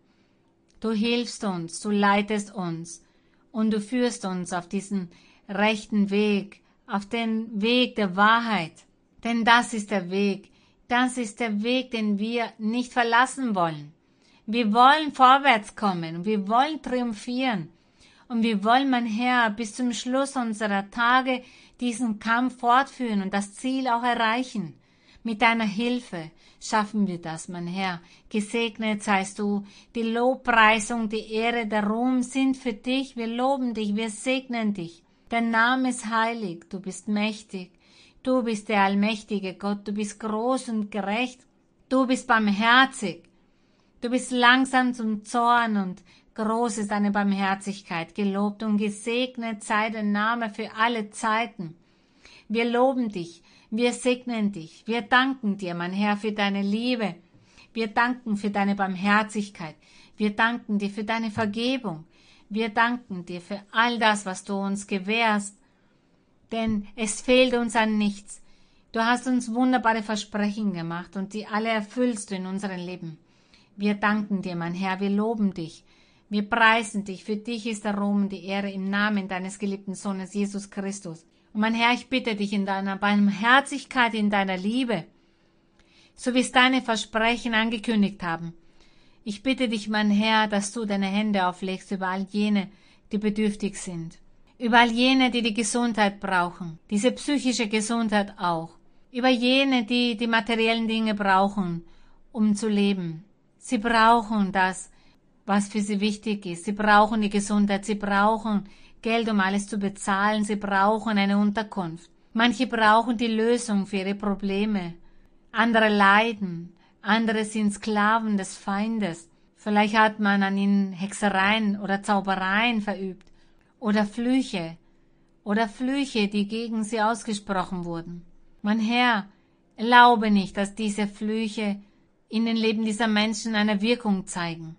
Du hilfst uns, du leitest uns und du führst uns auf diesen rechten Weg, auf den Weg der Wahrheit. Denn das ist der Weg, das ist der Weg, den wir nicht verlassen wollen. Wir wollen vorwärts kommen, wir wollen triumphieren. Und wir wollen, mein Herr, bis zum Schluss unserer Tage diesen Kampf fortführen und das Ziel auch erreichen. Mit deiner Hilfe schaffen wir das, mein Herr. Gesegnet seist du. Die Lobpreisung, die Ehre, der Ruhm sind für dich. Wir loben dich, wir segnen dich. Dein Name ist heilig, du bist mächtig. Du bist der allmächtige Gott, du bist groß und gerecht. Du bist barmherzig. Du bist langsam zum Zorn und Groß ist deine Barmherzigkeit, gelobt und gesegnet sei dein Name für alle Zeiten. Wir loben dich, wir segnen dich, wir danken dir, mein Herr, für deine Liebe. Wir danken für deine Barmherzigkeit. Wir danken dir für deine Vergebung. Wir danken dir für all das, was du uns gewährst. Denn es fehlt uns an nichts. Du hast uns wunderbare Versprechen gemacht und die alle erfüllst du in unserem Leben. Wir danken dir, mein Herr, wir loben dich. Wir preisen dich, für dich ist der Ruhm und die Ehre im Namen deines geliebten Sohnes Jesus Christus. Und mein Herr, ich bitte dich in deiner Barmherzigkeit, in deiner Liebe, so wie es deine Versprechen angekündigt haben. Ich bitte dich, mein Herr, dass du deine Hände auflegst über all jene, die bedürftig sind, über all jene, die die Gesundheit brauchen, diese psychische Gesundheit auch, über jene, die die materiellen Dinge brauchen, um zu leben. Sie brauchen das, was für sie wichtig ist. Sie brauchen die Gesundheit, sie brauchen Geld, um alles zu bezahlen, sie brauchen eine Unterkunft. Manche brauchen die Lösung für ihre Probleme. Andere leiden. Andere sind Sklaven des Feindes. Vielleicht hat man an ihnen Hexereien oder Zaubereien verübt. Oder Flüche. Oder Flüche, die gegen sie ausgesprochen wurden. Mein Herr, erlaube nicht, dass diese Flüche in den Leben dieser Menschen eine Wirkung zeigen.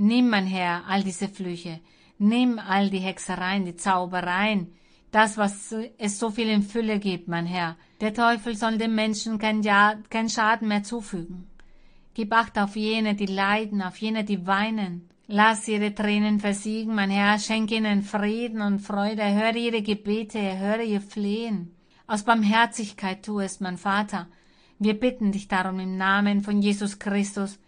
Nimm, mein Herr, all diese Flüche. Nimm all die Hexereien, die Zaubereien, das, was es so viel in Fülle gibt, mein Herr. Der Teufel soll dem Menschen kein, ja, kein Schaden mehr zufügen. Gib Acht auf jene, die leiden, auf jene, die weinen. Lass ihre Tränen versiegen, mein Herr, schenke ihnen Frieden und Freude, höre ihre Gebete, höre ihr Flehen. Aus Barmherzigkeit tu es, mein Vater. Wir bitten dich darum im Namen von Jesus Christus.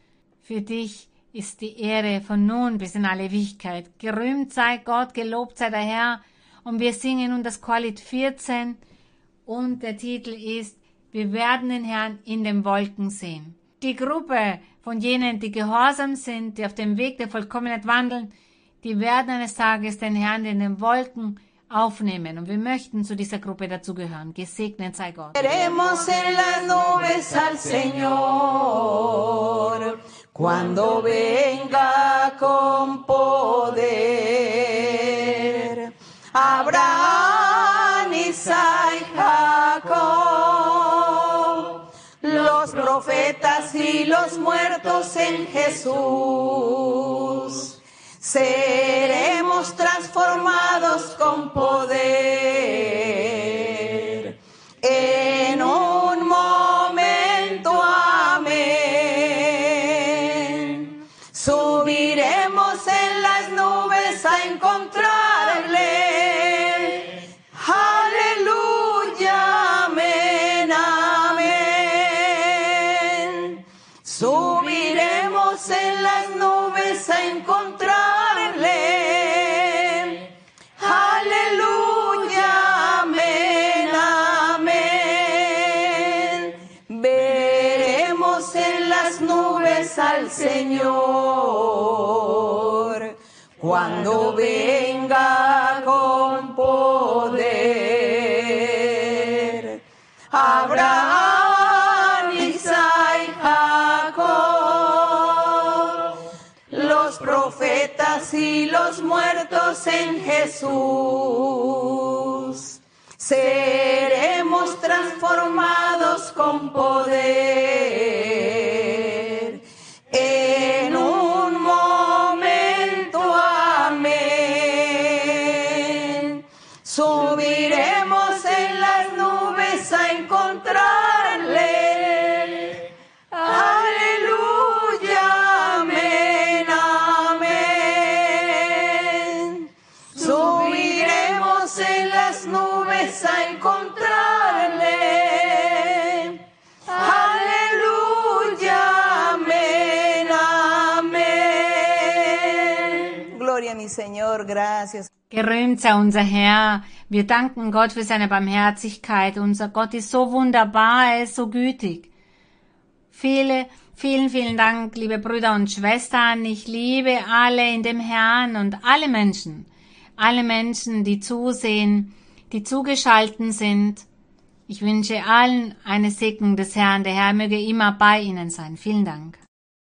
Für dich ist die Ehre von nun bis in alle Ewigkeit. Gerühmt sei Gott, gelobt sei der Herr, und wir singen nun das Qualit 14 und der Titel ist Wir werden den Herrn in den Wolken sehen. Die Gruppe von jenen, die gehorsam sind, die auf dem Weg der Vollkommenheit wandeln, die werden eines Tages den Herrn in den Wolken aufnehmen und wir möchten zu dieser Gruppe dazugehören. Gesegnet sei Gott. Cuando venga con poder. Abraham, Isaac, Jacob, los profetas y los muertos en Jesús. Seremos transformados con poder. Encontrarle. Aleluya, amén, amén. Subiremos en las nubes a encontrarle. Aleluya, amén, amén. Veremos en las nubes al Señor cuando venga con poder. Abraham, Isaac, Jacob, los profetas y los muertos en Jesús. Seremos transformados con poder. Señor, gracias. Gerühmt sei unser Herr. Wir danken Gott für seine Barmherzigkeit. Unser Gott ist so wunderbar, er ist so gütig. Viele, vielen, vielen Dank, liebe Brüder und Schwestern. Ich liebe alle in dem Herrn und alle Menschen. Alle Menschen, die zusehen, die zugeschalten sind. Ich wünsche allen eine Segnung des Herrn. Der Herr möge immer bei Ihnen sein. Vielen Dank.